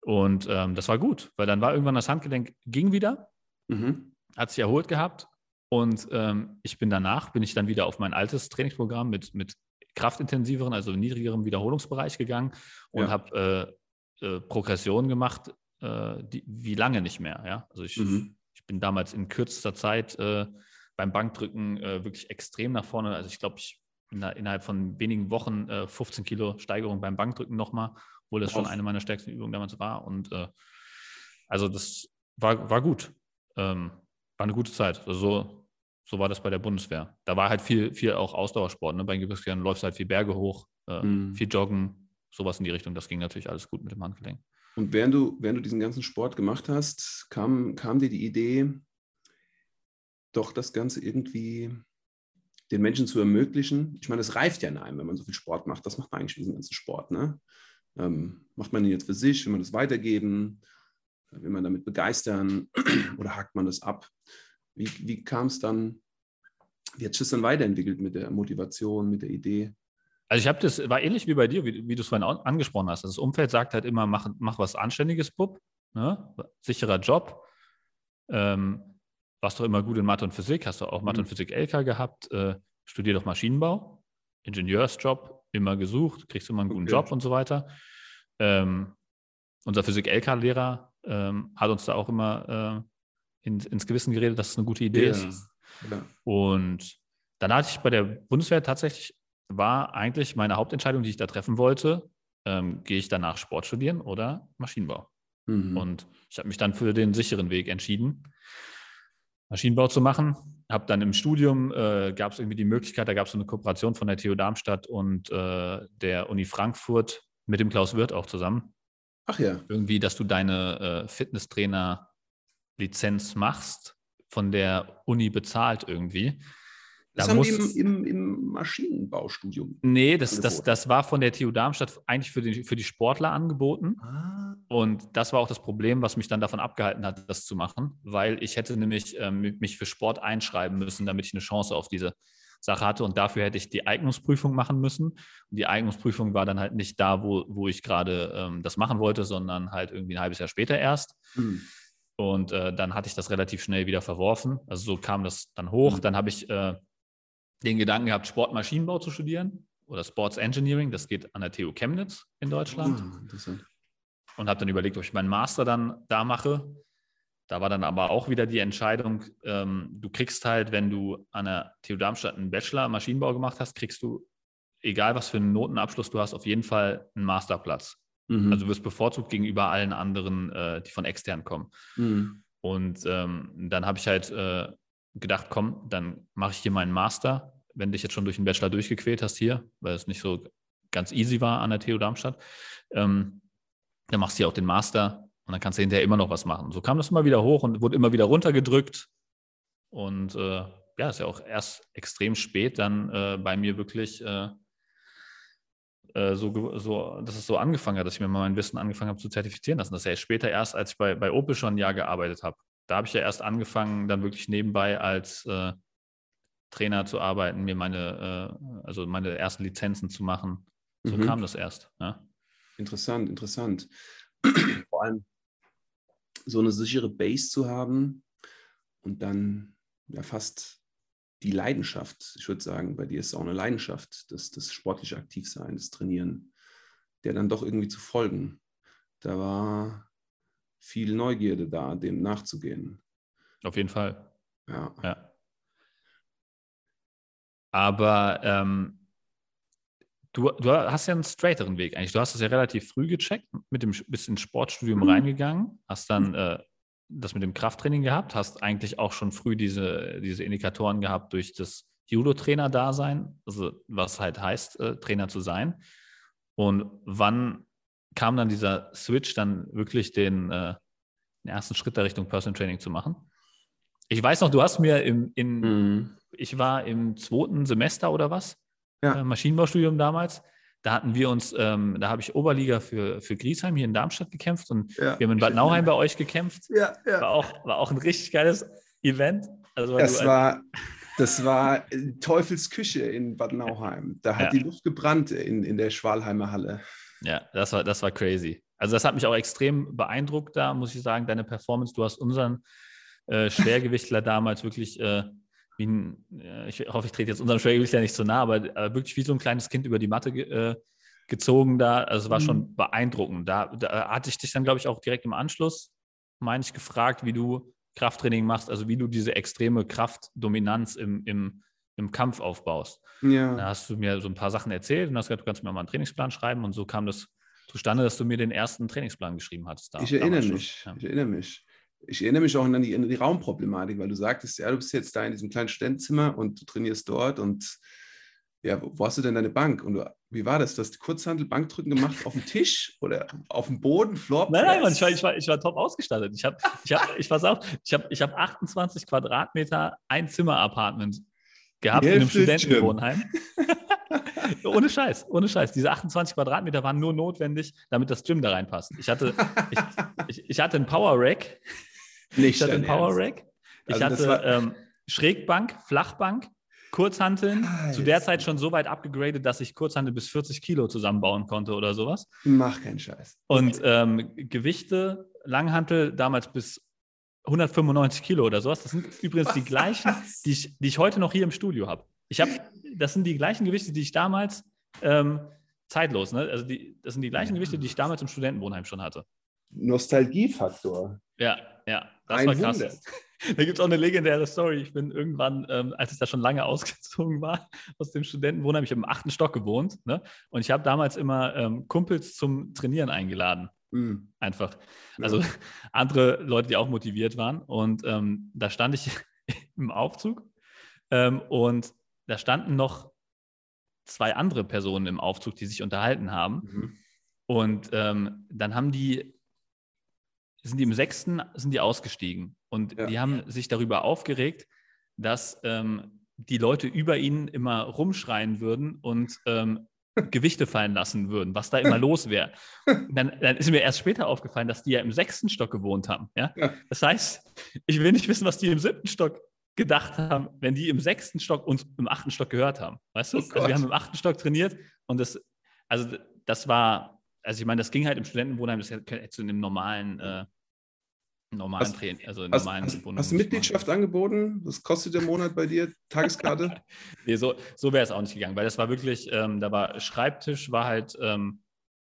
Und ähm, das war gut, weil dann war irgendwann das Handgelenk ging wieder, Mhm. hat sich erholt gehabt. Und ähm, ich bin danach, bin ich dann wieder auf mein altes Trainingsprogramm mit, mit kraftintensiveren, also niedrigerem Wiederholungsbereich gegangen und Ja. habe äh, äh, Progressionen gemacht, äh, die, wie lange nicht mehr. Ja? Also ich, Mhm. ich bin damals in kürzester Zeit äh, beim Bankdrücken äh, wirklich extrem nach vorne. Also ich glaube, ich bin da innerhalb von wenigen Wochen äh, 15 Kilo Steigerung beim Bankdrücken nochmal, obwohl das schon Wow. eine meiner stärksten Übungen damals war. Und äh, also das war, war gut. Ähm, war eine gute Zeit. Also so, so war das bei der Bundeswehr. Da war halt viel, viel auch Ausdauersport. Ne? Bei den Gebirgsjägern läufst du halt viel Berge hoch, äh, Mhm. viel Joggen, sowas in die Richtung. Das ging natürlich alles gut mit dem Handgelenk. Und während du, während du diesen ganzen Sport gemacht hast, kam, kam dir die Idee, doch das Ganze irgendwie den Menschen zu ermöglichen. Ich meine, es reift ja in einem, wenn man so viel Sport macht. Das macht man eigentlich diesen ganzen Sport. Ne? Ähm, macht man ihn jetzt für sich, will man das weitergeben, will man damit begeistern oder hakt man das ab? Wie, wie kam es dann, wie hat sich das dann weiterentwickelt mit der Motivation, mit der Idee? Also ich habe das, war ähnlich wie bei dir, wie, wie du es vorhin angesprochen hast. Das Umfeld sagt halt immer, mach, mach was Anständiges, Bub, ne? sicherer Job. ähm, warst doch immer gut in Mathe und Physik, hast du auch Mathe Mhm. und Physik LK gehabt, äh, studier doch Maschinenbau, Ingenieursjob, immer gesucht, kriegst immer einen guten Okay. Job und so weiter. Ähm, unser Physik LK-Lehrer ähm, hat uns da auch immer äh, in, ins Gewissen geredet, dass es eine gute Idee Ja. ist. Ja. Und dann hatte ich bei der Bundeswehr tatsächlich, war eigentlich meine Hauptentscheidung, die ich da treffen wollte, ähm, gehe ich danach Sport studieren oder Maschinenbau. Mhm. Und ich habe mich dann für den sicheren Weg entschieden, Maschinenbau zu machen. Habe dann im Studium, äh, gab es irgendwie die Möglichkeit, da gab es so eine Kooperation von der TU Darmstadt und äh, der Uni Frankfurt mit dem Klaus Wirth auch zusammen. Ach ja. Irgendwie, dass du deine äh, Fitnesstrainer-Lizenz machst, von der Uni bezahlt irgendwie. Das Da haben muss- die im, im, im Maschinenbaustudium. Nee, das, das, das war von der TU Darmstadt eigentlich für die, für die Sportler angeboten. Ah. Und das war auch das Problem, was mich dann davon abgehalten hat, das zu machen, weil ich hätte nämlich ähm, mich für Sport einschreiben müssen, damit ich eine Chance auf diese Sache hatte. Und dafür hätte ich die Eignungsprüfung machen müssen. Und die Eignungsprüfung war dann halt nicht da, wo, wo ich gerade ähm, das machen wollte, sondern halt irgendwie ein halbes Jahr später erst. Hm. Und äh, dann hatte ich das relativ schnell wieder verworfen. Also so kam das dann hoch. Mhm. Dann habe ich äh, den Gedanken gehabt, Sportmaschinenbau zu studieren oder Sports Engineering. Das geht an der TU Chemnitz in Deutschland interessant. und habe dann überlegt, ob ich meinen Master dann da mache. Da war dann aber auch wieder die Entscheidung, ähm, du kriegst halt, wenn du an der TU Darmstadt einen Bachelor Maschinenbau gemacht hast, kriegst du, egal was für einen Notenabschluss du hast, auf jeden Fall einen Masterplatz. Mhm. Also du wirst bevorzugt gegenüber allen anderen, äh, die von extern kommen. Mhm. Und ähm, dann habe ich halt äh, gedacht, komm, dann mache ich hier meinen Master, wenn du dich jetzt schon durch den Bachelor durchgequält hast hier, weil es nicht so ganz easy war an der TU Darmstadt, ähm, dann machst du hier auch den Master und dann kannst du hinterher immer noch was machen. So kam das immer wieder hoch und wurde immer wieder runtergedrückt. Und äh, ja, ist ja auch erst extrem spät dann äh, bei mir wirklich äh, äh, so, so, dass es so angefangen hat, dass ich mir mal mein Wissen angefangen habe zu zertifizieren lassen. Das ist ja später erst, als ich bei, bei Opel schon ein Jahr gearbeitet habe. Da habe ich ja erst angefangen, dann wirklich nebenbei als äh, Trainer zu arbeiten, mir meine, äh, also meine ersten Lizenzen zu machen. So Mhm. kam das erst. Ja. Interessant, interessant. Vor allem so eine sichere Base zu haben und dann ja fast die Leidenschaft, ich würde sagen, bei dir ist es auch eine Leidenschaft, das, das sportliche Aktivsein, das Trainieren, der dann doch irgendwie zu folgen. Da war viel Neugierde da, dem nachzugehen. Auf jeden Fall. Ja. Ja. Aber ähm, du, du hast ja einen straighteren Weg eigentlich. Du hast das ja relativ früh gecheckt, mit dem bist ins Sportstudium Mhm. reingegangen, hast dann äh, das mit dem Krafttraining gehabt, hast eigentlich auch schon früh diese, diese Indikatoren gehabt durch das Judo-Trainer-Dasein, also was halt heißt, äh, Trainer zu sein. Und wann kam dann dieser Switch, dann wirklich den, äh, den ersten Schritt der Richtung Personal Training zu machen? Ich weiß noch, du hast mir im, in, Mhm. ich war im zweiten Semester oder was, Ja. äh, Maschinenbaustudium damals. Da hatten wir uns, ähm, da habe ich Oberliga für, für Griesheim hier in Darmstadt gekämpft und Ja. wir haben in Bad Nauheim bei euch gekämpft. Ja, ja. War auch, war auch ein richtig geiles Event. Also, Das war, das war Teufelsküche in Bad Nauheim. Da hat die Luft gebrannt in, in der Schwalheimer Halle. Ja, das war, das war crazy. Also das hat mich auch extrem beeindruckt da, muss ich sagen, deine Performance. Du hast unseren äh, Schwergewichtler damals wirklich, äh, wie ein, äh, ich hoffe, ich trete jetzt unserem Schwergewichtler nicht so nah, aber äh, wirklich wie so ein kleines Kind über die Matte äh, gezogen da. Also es war schon beeindruckend. Da, da hatte ich dich dann, glaube ich, auch direkt im Anschluss, meine ich, gefragt, wie du Krafttraining machst, also wie du diese extreme Kraftdominanz im, im, im Kampf aufbaust. Da Ja. hast du mir so ein paar Sachen erzählt und hast gesagt, du kannst mir mal einen Trainingsplan schreiben. Und so kam das zustande, dass du mir den ersten Trainingsplan geschrieben hattest. Da, Ich erinnere mich. Ja. Ich erinnere mich. Ich erinnere mich auch an die, an die Raumproblematik, weil du sagtest, ja, du bist jetzt da in diesem kleinen Studentenzimmer und du trainierst dort und ja, wo hast du denn deine Bank? Und du, wie war das? Du hast Kurzhandel, Bankdrücken gemacht auf dem Tisch oder auf dem Boden, Floor Nein, nein, Mann, ich war, ich war, ich war top ausgestattet. Ich habe, ich hab, ich pass auf, ich habe ich hab 28 Quadratmeter Einzimmer-Apartment gehabt Die in einem. Studentenwohnheim. ohne Scheiß, ohne Scheiß. Diese 28 Quadratmeter waren nur notwendig, damit das Gym da reinpasst. Ich hatte, ich, ich, ich hatte einen Power Rack, Nicht Ich hatte dein Power. Rack. Ich Also hatte ähm, Schrägbank, Flachbank, Kurzhanteln. Zu der. Zeit schon so weit abgegradet, dass ich Kurzhantel bis 40 Kilo zusammenbauen konnte oder sowas. Mach keinen Scheiß. Und ähm, Gewichte, Langhantel damals bis 195 Kilo oder sowas. Das sind übrigens die gleichen, die ich, die ich heute noch hier im Studio habe. Ich habe, das sind die gleichen Gewichte, die ich damals ähm, zeitlos, ne? Also die, das sind die gleichen Gewichte, die ich damals im Studentenwohnheim schon hatte. Nostalgiefaktor. Ja, ja, das Ein war krass. Wunder. Da gibt es auch eine legendäre Story. Ich bin irgendwann, ähm, als ich da schon lange ausgezogen war, aus dem Studentenwohnheim, ich habe im achten Stock gewohnt. Ne? Und ich habe damals immer ähm, Kumpels zum Trainieren eingeladen. Hm. Einfach. Ja. Also andere Leute, die auch motiviert waren. Und ähm, da stand ich im Aufzug ähm, und da standen noch zwei andere Personen im Aufzug, die sich unterhalten haben. Mhm. Und ähm, dann haben die, sind die im sechsten, sind die ausgestiegen. Und Ja. die haben sich darüber aufgeregt, dass ähm, die Leute über ihnen immer rumschreien würden und ähm, Gewichte fallen lassen würden, was da immer los wäre. Dann, dann ist mir erst später aufgefallen, dass die ja im sechsten Stock gewohnt haben. Ja? Ja. Das heißt, ich will nicht wissen, was die im siebten Stock gedacht haben, wenn die im sechsten Stock uns im achten Stock gehört haben. Weißt du? Oh also wir haben im achten Stock trainiert und das, also das war, also ich meine, das ging halt im Studentenwohnheim, das hättest du in einem normalen, äh, normalen Hast- Training, also Hast, normalen hast, hast du Mitgliedschaft angeboten? Was kostet der Monat bei dir? Tageskarte? Nee, so, so wäre es auch nicht gegangen, weil das war wirklich, ähm, da war Schreibtisch, war halt ähm,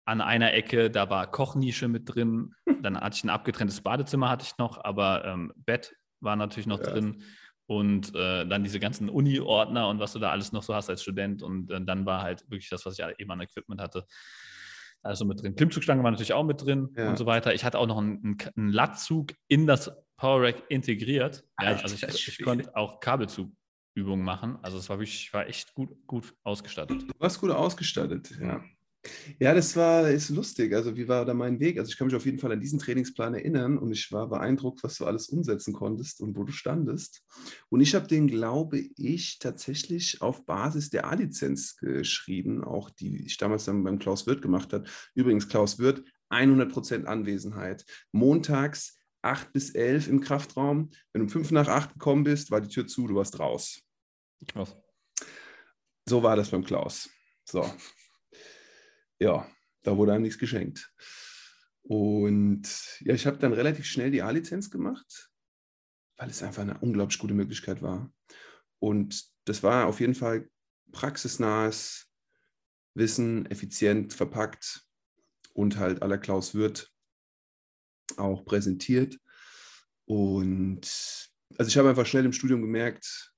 an einer Ecke, da war Kochnische mit drin, dann hatte ich ein abgetrenntes Badezimmer, hatte ich noch, aber ähm, Bett war natürlich noch Ja. drin und äh, dann diese ganzen Uni-Ordner und was du da alles noch so hast als Student und äh, dann war halt wirklich das, was ich eben an Equipment hatte, also mit drin. Klimmzugstange war natürlich auch mit drin Ja. und so weiter. Ich hatte auch noch einen, einen, Latzug in das Power Rack integriert. Ja, also ich, ich konnte auch Kabelzugübungen machen. Also es war wirklich, ich war echt gut, gut ausgestattet. Du warst gut ausgestattet, ja. Ja, das war ist lustig. Also, wie war da mein Weg? Also, ich kann mich auf jeden Fall an diesen Trainingsplan erinnern und ich war beeindruckt, was du alles umsetzen konntest und wo du standest. Und ich habe den, glaube ich, tatsächlich auf Basis der A-Lizenz geschrieben, auch die ich damals dann beim Klaus Wirth gemacht habe. Übrigens, Klaus Wirth, 100% Anwesenheit. Montags 8 bis 11 im Kraftraum. Wenn du um 5 nach 8 gekommen bist, war die Tür zu, du warst raus. Krass. So war das beim Klaus. So. Ja, da wurde einem nichts geschenkt. Und ja, ich habe dann relativ schnell die A-Lizenz gemacht, weil es einfach eine unglaublich gute Möglichkeit war. Und das war auf jeden Fall praxisnahes Wissen, effizient verpackt und halt aller Klaus Wirth auch präsentiert. Und also ich habe einfach schnell im Studium gemerkt,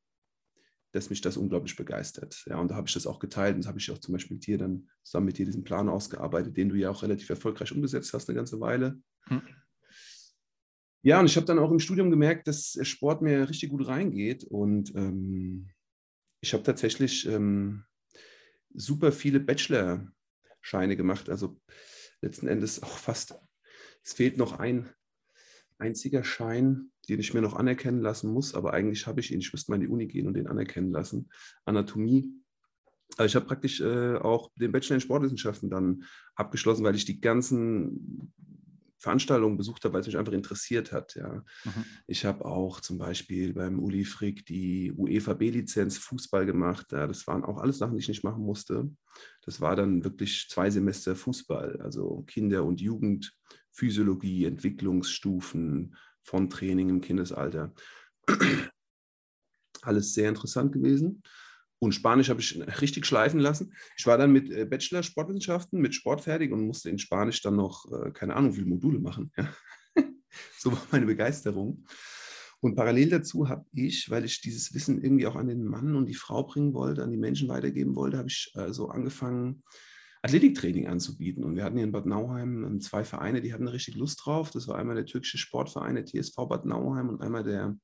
dass mich das unglaublich begeistert. Ja, und da habe ich das auch geteilt und das habe ich auch zum Beispiel mit dir dann zusammen mit dir diesen Plan ausgearbeitet, den du ja auch relativ erfolgreich umgesetzt hast eine ganze Weile. Hm. Ja, und ich habe dann auch im Studium gemerkt, dass Sport mir richtig gut reingeht und ähm, ich habe tatsächlich ähm, super viele Bachelor-Scheine gemacht, also letzten Endes auch fast, es fehlt noch ein einziger Schein, den ich mir noch anerkennen lassen muss, aber eigentlich habe ich ihn. Ich müsste mal in die Uni gehen und den anerkennen lassen. Anatomie. Aber ich habe praktisch äh, auch den Bachelor in Sportwissenschaften dann abgeschlossen, weil ich die ganzen Veranstaltungen besucht habe, weil es mich einfach interessiert hat. Ja. Mhm. Ich habe auch zum Beispiel beim Uli Frick die UEFA B-Lizenz Fußball gemacht. Ja, das waren auch alles Sachen, die ich nicht machen musste. Das war dann wirklich zwei Semester Fußball, also Kinder- und Jugend, Physiologie, Entwicklungsstufen von Training im Kindesalter. Alles sehr interessant gewesen. Und Spanisch habe ich richtig schleifen lassen. Ich war dann mit äh, Bachelor Sportwissenschaften, mit Sport fertig und musste in Spanisch dann noch, äh, keine Ahnung, wie viele Module machen. Ja. so war meine Begeisterung. Und parallel dazu habe ich, weil ich dieses Wissen irgendwie auch an den Mann und die Frau bringen wollte, an die Menschen weitergeben wollte, habe ich äh, so angefangen, Athletiktraining anzubieten. Und wir hatten hier in Bad Nauheim ähm, zwei Vereine, die hatten richtig Lust drauf. Das war einmal der türkische Sportverein, der TSV Bad Nauheim und einmal der,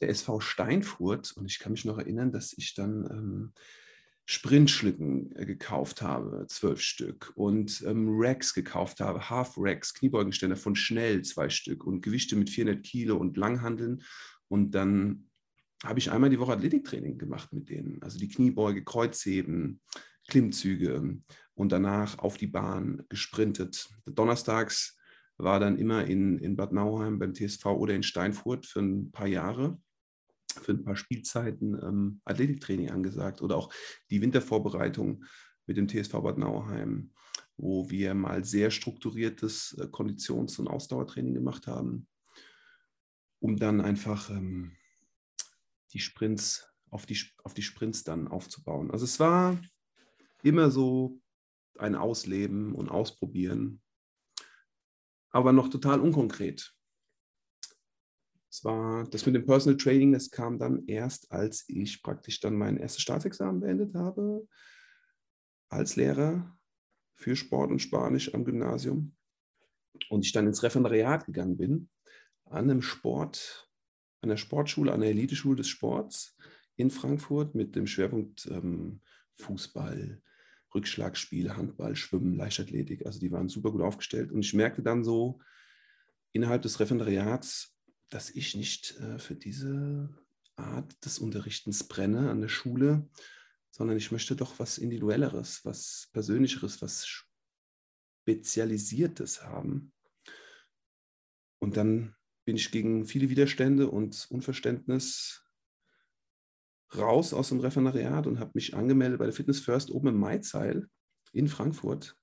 der SV Steinfurt. Und ich kann mich noch erinnern, dass ich dann ähm, Sprintschlitten äh, gekauft habe, zwölf Stück, und ähm, Racks gekauft habe, Half-Racks, Kniebeugenständer von Schnell, zwei Stück, und Gewichte mit 400 Kilo und Langhandeln. Und dann habe ich einmal die Woche Athletiktraining gemacht mit denen. Also die Kniebeuge, Kreuzheben, Klimmzüge und danach auf die Bahn gesprintet. Donnerstags war dann immer in, in Bad Nauheim beim TSV oder in Steinfurt für ein paar Jahre, für ein paar Spielzeiten ähm, Athletiktraining angesagt oder auch die Wintervorbereitung mit dem TSV Bad Nauheim, wo wir mal sehr strukturiertes äh, Konditions- und Ausdauertraining gemacht haben. um dann einfach ähm, die Sprints auf die, auf die Sprints dann aufzubauen. Also es war immer so ein Ausleben und Ausprobieren, aber noch total unkonkret. Es war das mit dem Personal Training, das kam dann erst, als ich praktisch dann mein erstes Staatsexamen beendet habe, als Lehrer für Sport und Spanisch am Gymnasium und ich dann ins Referendariat gegangen bin, an einem Sport, an der Sportschule, an der Eliteschule des Sports in Frankfurt mit dem Schwerpunkt ähm, Fußball, Rückschlagspiel, Handball, Schwimmen, Leichtathletik. Also die waren super gut aufgestellt. Und ich merkte dann so innerhalb des Referendariats, dass ich nicht äh, für diese Art des Unterrichtens brenne an der Schule, sondern ich möchte doch was Individuelleres, was Persönlicheres, was Spezialisiertes haben. Und dann bin ich gegen viele Widerstände und Unverständnis raus aus dem Referendariat und habe mich angemeldet bei der Fitness First oben im Maizeil in Frankfurt.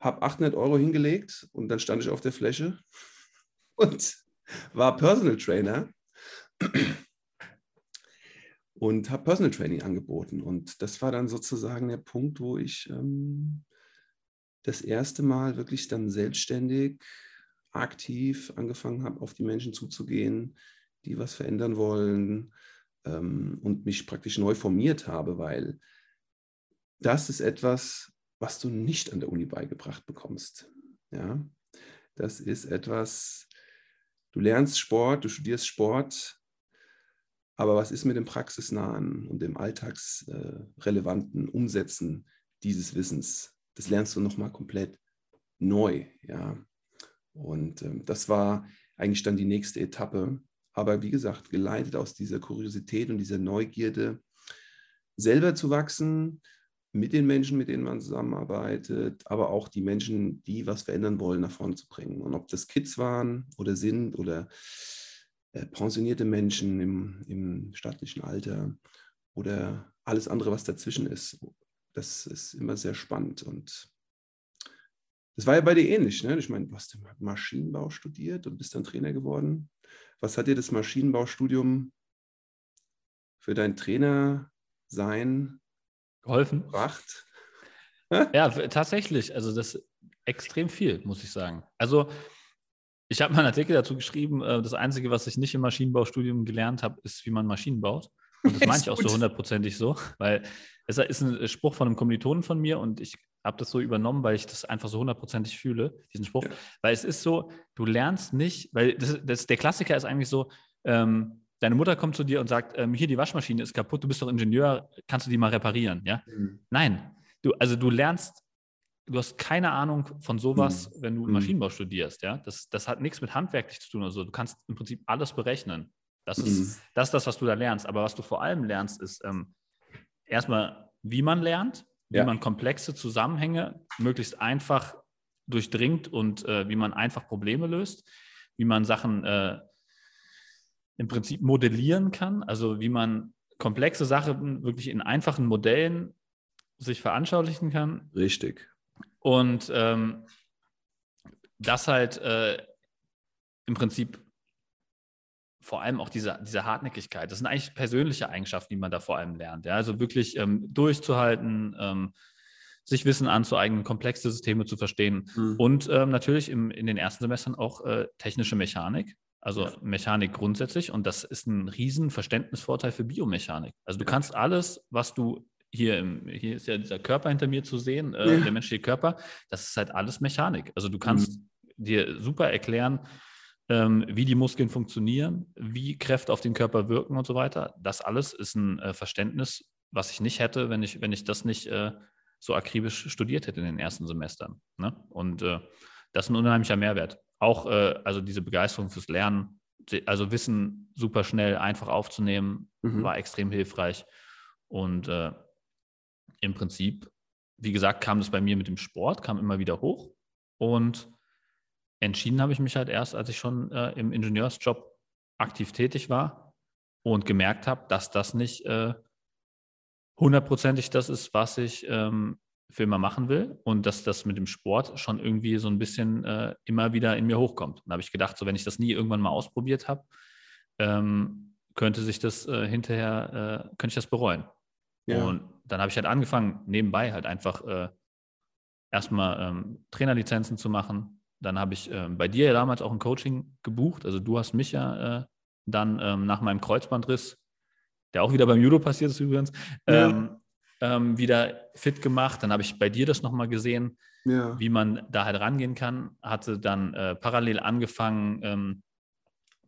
Habe 800 Euro hingelegt und dann stand ich auf der Fläche und war Personal Trainer und habe Personal Training angeboten. Und das war dann sozusagen der Punkt, wo ich ähm, das erste Mal wirklich dann selbstständig, aktiv angefangen habe, auf die Menschen zuzugehen, die was verändern wollen, ähm, und mich praktisch neu formiert habe, weil das ist etwas, was du nicht an der Uni beigebracht bekommst. Ja, das ist etwas, du lernst Sport, du studierst Sport, aber was ist mit dem praxisnahen und dem alltagsrelevanten Umsetzen dieses Wissens? Das lernst du nochmal komplett neu, ja. Und ähm, das war eigentlich dann die nächste Etappe, aber wie gesagt, geleitet aus dieser Kuriosität und dieser Neugierde, selber zu wachsen, mit den Menschen, mit denen man zusammenarbeitet, aber auch die Menschen, die was verändern wollen, nach vorne zu bringen. Und ob das Kids waren oder sind oder äh, pensionierte Menschen im, im staatlichen Alter oder alles andere, was dazwischen ist, das ist immer sehr spannend. Und das war ja bei dir ähnlich. Ne? Ich meine, du hast Maschinenbau studiert und bist dann Trainer geworden. Was hat dir das Maschinenbaustudium für dein Trainersein geholfen? Gebracht? ja, tatsächlich. Also das extrem viel, muss ich sagen. Also ich habe mal einen Artikel dazu geschrieben, äh, das Einzige, was ich nicht im Maschinenbaustudium gelernt habe, ist, wie man Maschinen baut. Und das meine ich auch so hundertprozentig so, weil es ist ein Spruch von einem Kommilitonen von mir und ich habe das so übernommen, weil ich das einfach so hundertprozentig fühle, diesen Spruch. Ja. Weil es ist so, du lernst nicht, weil das, das, der Klassiker ist eigentlich so, ähm, deine Mutter kommt zu dir und sagt, ähm, hier die Waschmaschine ist kaputt, du bist doch Ingenieur, kannst du die mal reparieren? Ja? Mhm. Nein, du, also du lernst, du hast keine Ahnung von sowas, mhm. wenn du mhm. Maschinenbau studierst. Ja? Das, das hat nichts mit handwerklich zu tun. Also du kannst im Prinzip alles berechnen. Das ist, mhm. das, ist das, was du da lernst. Aber was du vor allem lernst, ist ähm, erstmal, wie man lernt, wie ja. man komplexe Zusammenhänge möglichst einfach durchdringt und äh, wie man einfach Probleme löst, wie man Sachen äh, im Prinzip modellieren kann, also wie man komplexe Sachen wirklich in einfachen Modellen sich veranschaulichen kann. Richtig. Und ähm, das halt äh, im Prinzip vor allem auch diese, diese Hartnäckigkeit. Das sind eigentlich persönliche Eigenschaften, die man da vor allem lernt. Ja? Also wirklich ähm, durchzuhalten, ähm, sich Wissen anzueignen, komplexe Systeme zu verstehen mhm. und ähm, natürlich im, in den ersten Semestern auch äh, technische Mechanik, also ja. Mechanik grundsätzlich. Und das ist ein riesen Verständnisvorteil für Biomechanik. Also du kannst alles, was du hier, im, hier ist ja dieser Körper hinter mir zu sehen, äh, ja. der menschliche Körper, das ist halt alles Mechanik. Also du kannst mhm. dir super erklären, ähm, wie die Muskeln funktionieren, wie Kräfte auf den Körper wirken und so weiter. Das alles ist ein äh, Verständnis, was ich nicht hätte, wenn ich, wenn ich das nicht äh, so akribisch studiert hätte in den ersten Semestern. Ne? Und äh, das ist ein unheimlicher Mehrwert. Auch äh, also diese Begeisterung fürs Lernen, also Wissen super schnell, einfach aufzunehmen, mhm. war extrem hilfreich. Und äh, im Prinzip, wie gesagt, kam das bei mir mit dem Sport, kam immer wieder hoch. Und entschieden habe ich mich halt erst, als ich schon äh, im Ingenieursjob aktiv tätig war und gemerkt habe, dass das nicht äh, hundertprozentig das ist, was ich ähm, für immer machen will und dass das mit dem Sport schon irgendwie so ein bisschen äh, immer wieder in mir hochkommt. Da habe ich gedacht, so wenn ich das nie irgendwann mal ausprobiert habe, ähm, könnte sich das äh, hinterher, äh, könnte ich das bereuen. Ja. Und dann habe ich halt angefangen, nebenbei halt einfach äh, erstmal ähm, Trainerlizenzen zu machen. Dann habe ich ähm, bei dir ja damals auch ein Coaching gebucht. Also du hast mich ja äh, dann ähm, nach meinem Kreuzbandriss, der auch wieder beim Judo passiert ist übrigens, ja. Ähm, ähm, wieder fit gemacht. Dann habe ich bei dir das nochmal gesehen, ja. wie man da halt rangehen kann. Hatte dann äh, parallel angefangen, ähm,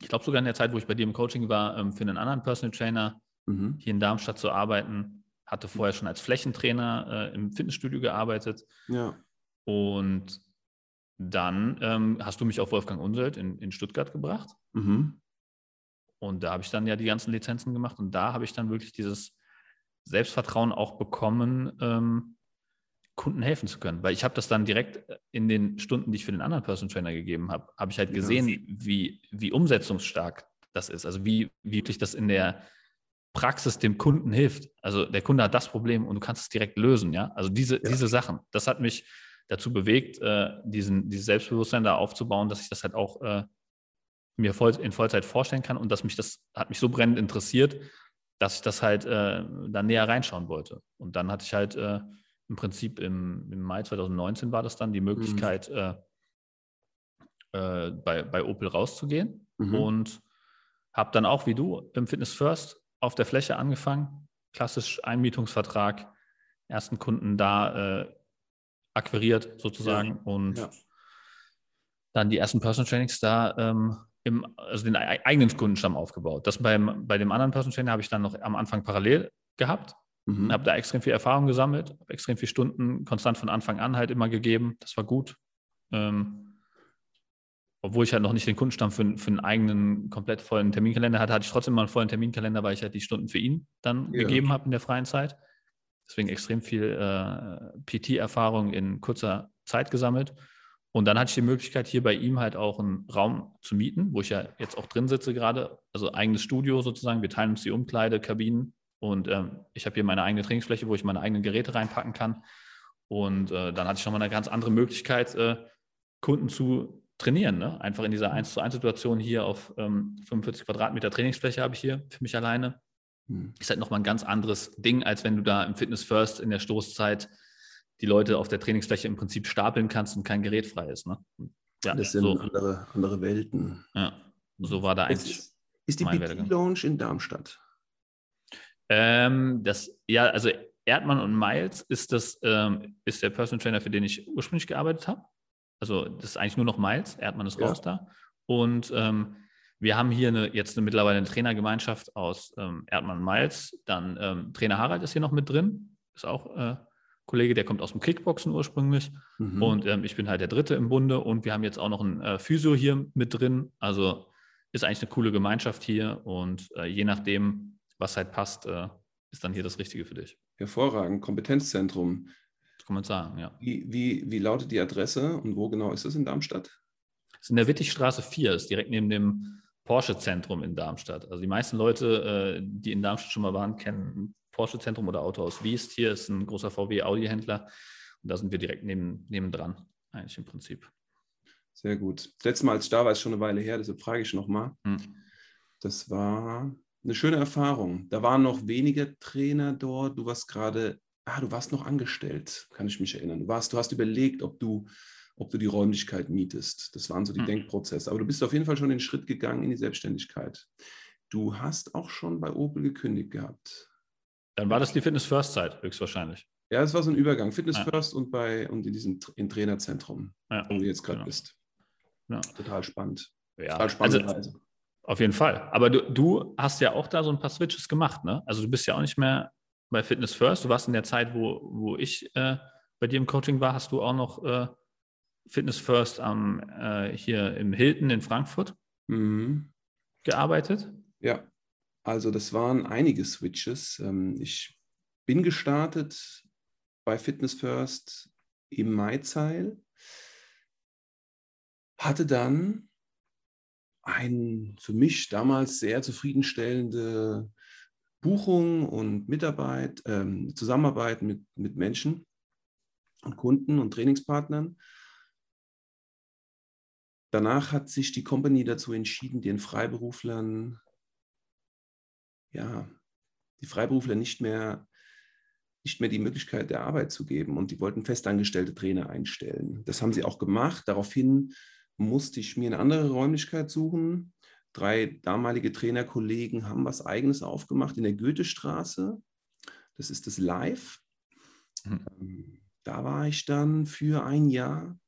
ich glaube sogar in der Zeit, wo ich bei dir im Coaching war, für einen anderen Personal Trainer mhm. hier in Darmstadt zu arbeiten hatte vorher schon als Flächentrainer äh, im Fitnessstudio gearbeitet. Ja. Und dann ähm, hast du mich auf Wolfgang Unselt in, in Stuttgart gebracht. Mhm. Und da habe ich dann ja die ganzen Lizenzen gemacht und da habe ich dann wirklich dieses Selbstvertrauen auch bekommen, ähm, Kunden helfen zu können. Weil ich habe das dann direkt in den Stunden, die ich für den anderen Person Trainer gegeben habe, habe ich halt gesehen, ja. wie, wie umsetzungsstark das ist. Also wie, wie wirklich das in der Praxis dem Kunden hilft. Also der Kunde hat das Problem und du kannst es direkt lösen, ja. Also diese, ja. diese Sachen, das hat mich dazu bewegt, äh, diesen, dieses Selbstbewusstsein da aufzubauen, dass ich das halt auch äh, mir voll, in Vollzeit vorstellen kann und dass mich das hat mich so brennend interessiert, dass ich das halt äh, da näher reinschauen wollte. Und dann hatte ich halt äh, im Prinzip im, im, Mai 2019 war das dann die Möglichkeit, mhm. Äh, äh, bei, bei Opel rauszugehen mhm. und habe dann auch wie du im Fitness First auf der Fläche angefangen, klassisch Einmietungsvertrag, ersten Kunden da äh, akquiriert sozusagen ja. und ja. dann die ersten Personal Trainings da ähm, im, also den eigenen Kundenstamm aufgebaut. Das beim, bei dem anderen Personal Trainer habe ich dann noch am Anfang parallel gehabt. Mhm. Habe da extrem viel Erfahrung gesammelt, habe extrem viele Stunden konstant von Anfang an halt immer gegeben. Das war gut. Ähm, obwohl ich halt noch nicht den Kundenstamm für, für einen eigenen komplett vollen Terminkalender hatte, hatte ich trotzdem mal einen vollen Terminkalender, weil ich halt die Stunden für ihn dann ja. gegeben habe in der freien Zeit. Deswegen extrem viel äh, PT-Erfahrung in kurzer Zeit gesammelt. Und dann hatte ich die Möglichkeit, hier bei ihm halt auch einen Raum zu mieten, wo ich ja jetzt auch drin sitze gerade. Also eigenes Studio sozusagen. Wir teilen uns die Umkleide, Kabinen. Und ähm, ich habe hier meine eigene Trainingsfläche, wo ich meine eigenen Geräte reinpacken kann. Und äh, dann hatte ich nochmal eine ganz andere Möglichkeit, äh, Kunden zu trainieren. Ne? Einfach in dieser 1 zu 1 Situation hier auf ähm, 45 Quadratmeter Trainingsfläche habe ich hier für mich alleine. Hm. Ist halt nochmal ein ganz anderes Ding, als wenn du da im Fitness First in der Stoßzeit die Leute auf der Trainingsfläche im Prinzip stapeln kannst und kein Gerät frei ist. Ne? Ja, das sind so. andere, andere Welten. Ja, so war da eigentlich. Ist, ist die PT Lounge in Darmstadt? Ähm, das, ja, also Erdmann und Miles ist das, ähm, ist der Personal Trainer, für den ich ursprünglich gearbeitet habe. Also das ist eigentlich nur noch Miles, Erdmann ist ja. raus da. Und ähm, wir haben hier eine, jetzt eine, mittlerweile eine Trainergemeinschaft aus ähm, Erdmann und Miles. Dann ähm, Trainer Harald ist hier noch mit drin, ist auch äh, Kollege, der kommt aus dem Kickboxen ursprünglich. Mhm. Und ähm, ich bin halt der Dritte im Bunde. Und wir haben jetzt auch noch einen äh, Physio hier mit drin. Also ist eigentlich eine coole Gemeinschaft hier. Und äh, je nachdem, was halt passt, äh, ist dann hier das Richtige für dich. Hervorragend. Kompetenzzentrum kann man sagen, ja. Wie, wie, wie lautet die Adresse und wo genau ist das in Darmstadt? Das ist in der Wittigstraße 4, ist direkt neben dem Porsche-Zentrum in Darmstadt. Also die meisten Leute, äh, die in Darmstadt schon mal waren, kennen Porsche-Zentrum oder Autohaus Wiest. Hier ist ein großer VW-Audi-Händler und da sind wir direkt neben, nebendran, eigentlich im Prinzip. Sehr gut. Das letzte Mal, als ich da war, ist schon eine Weile her, deshalb frage ich nochmal. Hm. Das war eine schöne Erfahrung. Da waren noch weniger Trainer dort. Du warst gerade ah, du warst noch angestellt, kann ich mich erinnern. Du, warst, du hast überlegt, ob du, ob du die Räumlichkeit mietest. Das waren so die mhm. Denkprozesse. Aber du bist auf jeden Fall schon den Schritt gegangen in die Selbstständigkeit. Du hast auch schon bei Opel gekündigt gehabt. Dann war das die Fitness First Zeit, höchstwahrscheinlich. Ja, es war so ein Übergang. Fitness ja. First und bei und in diesem im Trainerzentrum, ja. wo du jetzt gerade genau. bist. Ja. Total spannend. Total spannende also, Reise. Auf jeden Fall. Aber du, du hast ja auch da so ein paar Switches gemacht, ne? Also du bist ja auch nicht mehr bei Fitness First. Du warst in der Zeit, wo, wo ich äh, bei dir im Coaching war, hast du auch noch äh, Fitness First am, äh, hier im Hilton in Frankfurt mhm. gearbeitet? Ja, also das waren einige Switches. Ähm, ich bin gestartet bei Fitness First im Maizeil, hatte dann ein für mich damals sehr zufriedenstellende Buchung und Mitarbeit, ähm, Zusammenarbeit mit, mit Menschen und Kunden und Trainingspartnern. Danach hat sich die Company dazu entschieden, den Freiberuflern, ja, die Freiberufler nicht mehr, nicht mehr die Möglichkeit der Arbeit zu geben und die wollten festangestellte Trainer einstellen. Das haben sie auch gemacht. Daraufhin musste ich mir eine andere Räumlichkeit suchen. Drei damalige Trainerkollegen haben was Eigenes aufgemacht in der Goethestraße. Das ist das Live. Mhm. Da war ich dann für ein Jahr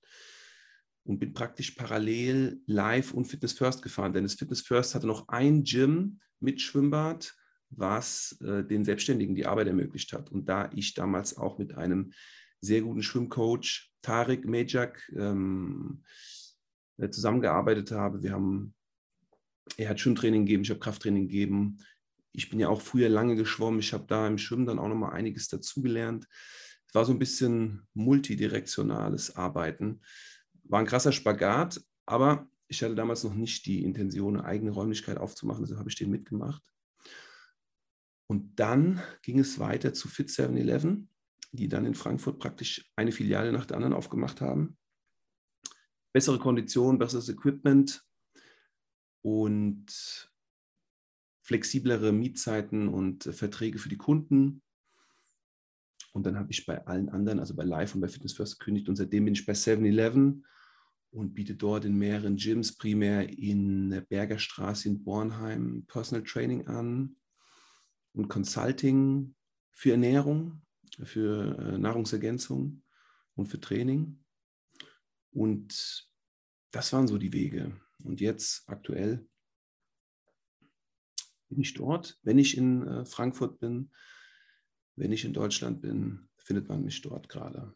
und bin praktisch parallel Live und Fitness First gefahren, denn das Fitness First hatte noch ein Gym mit Schwimmbad, was äh, den Selbstständigen die Arbeit ermöglicht hat. Und da ich damals auch mit einem sehr guten Schwimmcoach, Tarek Mejak, ähm, äh, zusammengearbeitet habe, wir haben, er hat Schwimmtraining gegeben, ich habe Krafttraining gegeben. Ich bin ja auch früher lange geschwommen, ich habe da im Schwimmen dann auch nochmal einiges dazugelernt. Es war so ein bisschen multidirektionales Arbeiten. War ein krasser Spagat, aber ich hatte damals noch nicht die Intention, eine eigene Räumlichkeit aufzumachen, deshalb habe ich den mitgemacht. Und dann ging es weiter zu Fit 7-Eleven, die dann in Frankfurt praktisch eine Filiale nach der anderen aufgemacht haben. Bessere Konditionen, besseres Equipment und flexiblere Mietzeiten und Verträge für die Kunden. Und dann habe ich bei allen anderen, also bei Live und bei Fitness First gekündigt und seitdem bin ich bei 7-Eleven und biete dort in mehreren Gyms, primär in der Bergerstraße in Bornheim, Personal Training an und Consulting für Ernährung, für äh, Nahrungsergänzung und für Training. Und das waren so die Wege. Und jetzt aktuell bin ich dort. Wenn ich in äh, Frankfurt bin, wenn ich in Deutschland bin, findet man mich dort gerade.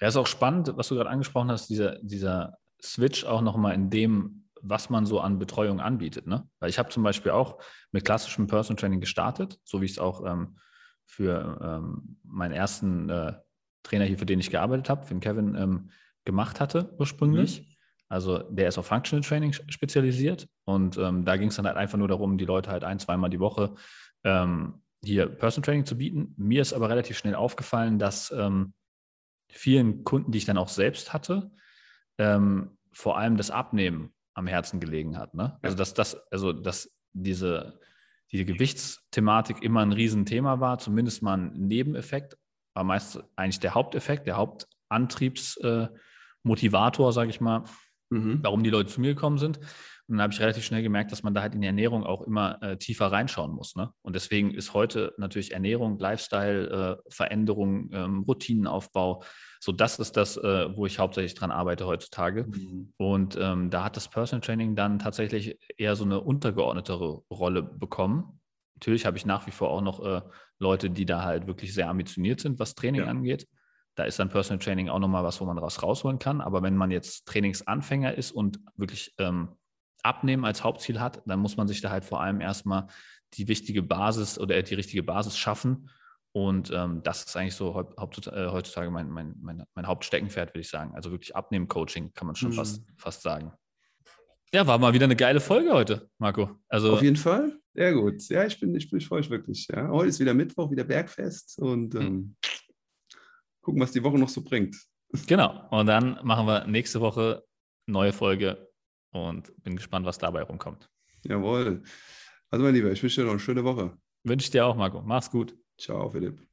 Ja. Ist auch spannend, was du gerade angesprochen hast, dieser, dieser Switch auch nochmal in dem, was man so an Betreuung anbietet. Ne? Weil ich habe zum Beispiel auch mit klassischem Personal Training gestartet, so wie ich es auch ähm, für ähm, meinen ersten äh, Trainer hier, für den ich gearbeitet habe, für den Kevin, ähm, gemacht hatte ursprünglich. Mhm. Also der ist auf Functional Training spezialisiert und ähm, da ging es dann halt einfach nur darum, die Leute halt ein, zweimal die Woche ähm, hier Personal Training zu bieten. Mir ist aber relativ schnell aufgefallen, dass ähm, vielen Kunden, die ich dann auch selbst hatte, ähm, vor allem das Abnehmen am Herzen gelegen hat. Ne? Also dass das, also dass diese, diese Gewichtsthematik immer ein Riesenthema war, zumindest mal ein Nebeneffekt, war meist eigentlich der Haupteffekt, der Hauptantriebsmotivator, äh, sage ich mal, mhm. warum die Leute zu mir gekommen sind. Und dann habe ich relativ schnell gemerkt, dass man da halt in die Ernährung auch immer äh, tiefer reinschauen muss. Ne? Und deswegen ist heute natürlich Ernährung, Lifestyle, äh, Veränderung, ähm, Routinenaufbau, so das ist das, äh, wo ich hauptsächlich dran arbeite heutzutage. Mhm. Und ähm, da hat das Personal Training dann tatsächlich eher so eine untergeordnetere Rolle bekommen. Natürlich habe ich nach wie vor auch noch äh, Leute, die da halt wirklich sehr ambitioniert sind, was Training ja. angeht. Da ist dann Personal Training auch nochmal was, wo man raus rausholen kann. Aber wenn man jetzt Trainingsanfänger ist und wirklich ähm, Abnehmen als Hauptziel hat, dann muss man sich da halt vor allem erstmal die wichtige Basis oder die richtige Basis schaffen. Und ähm, das ist eigentlich so äh, heutzutage mein, mein, mein, mein Hauptsteckenpferd, würde ich sagen. Also wirklich Abnehmen-Coaching kann man schon mhm. fast, fast sagen. Ja, war mal wieder eine geile Folge heute, Marco. Also, Auf jeden Fall. Sehr gut. Ja, ich bin, ich, bin, ich freue mich wirklich. Ja. Heute ist wieder Mittwoch, wieder Bergfest und mhm. ähm, gucken, was die Woche noch so bringt. Genau. Und dann machen wir nächste Woche neue Folge und bin gespannt, was dabei rumkommt. Jawohl. Also, mein Lieber, ich wünsche dir noch eine schöne Woche. Wünsche ich dir auch, Marco. Mach's gut. Ciao, Philipp.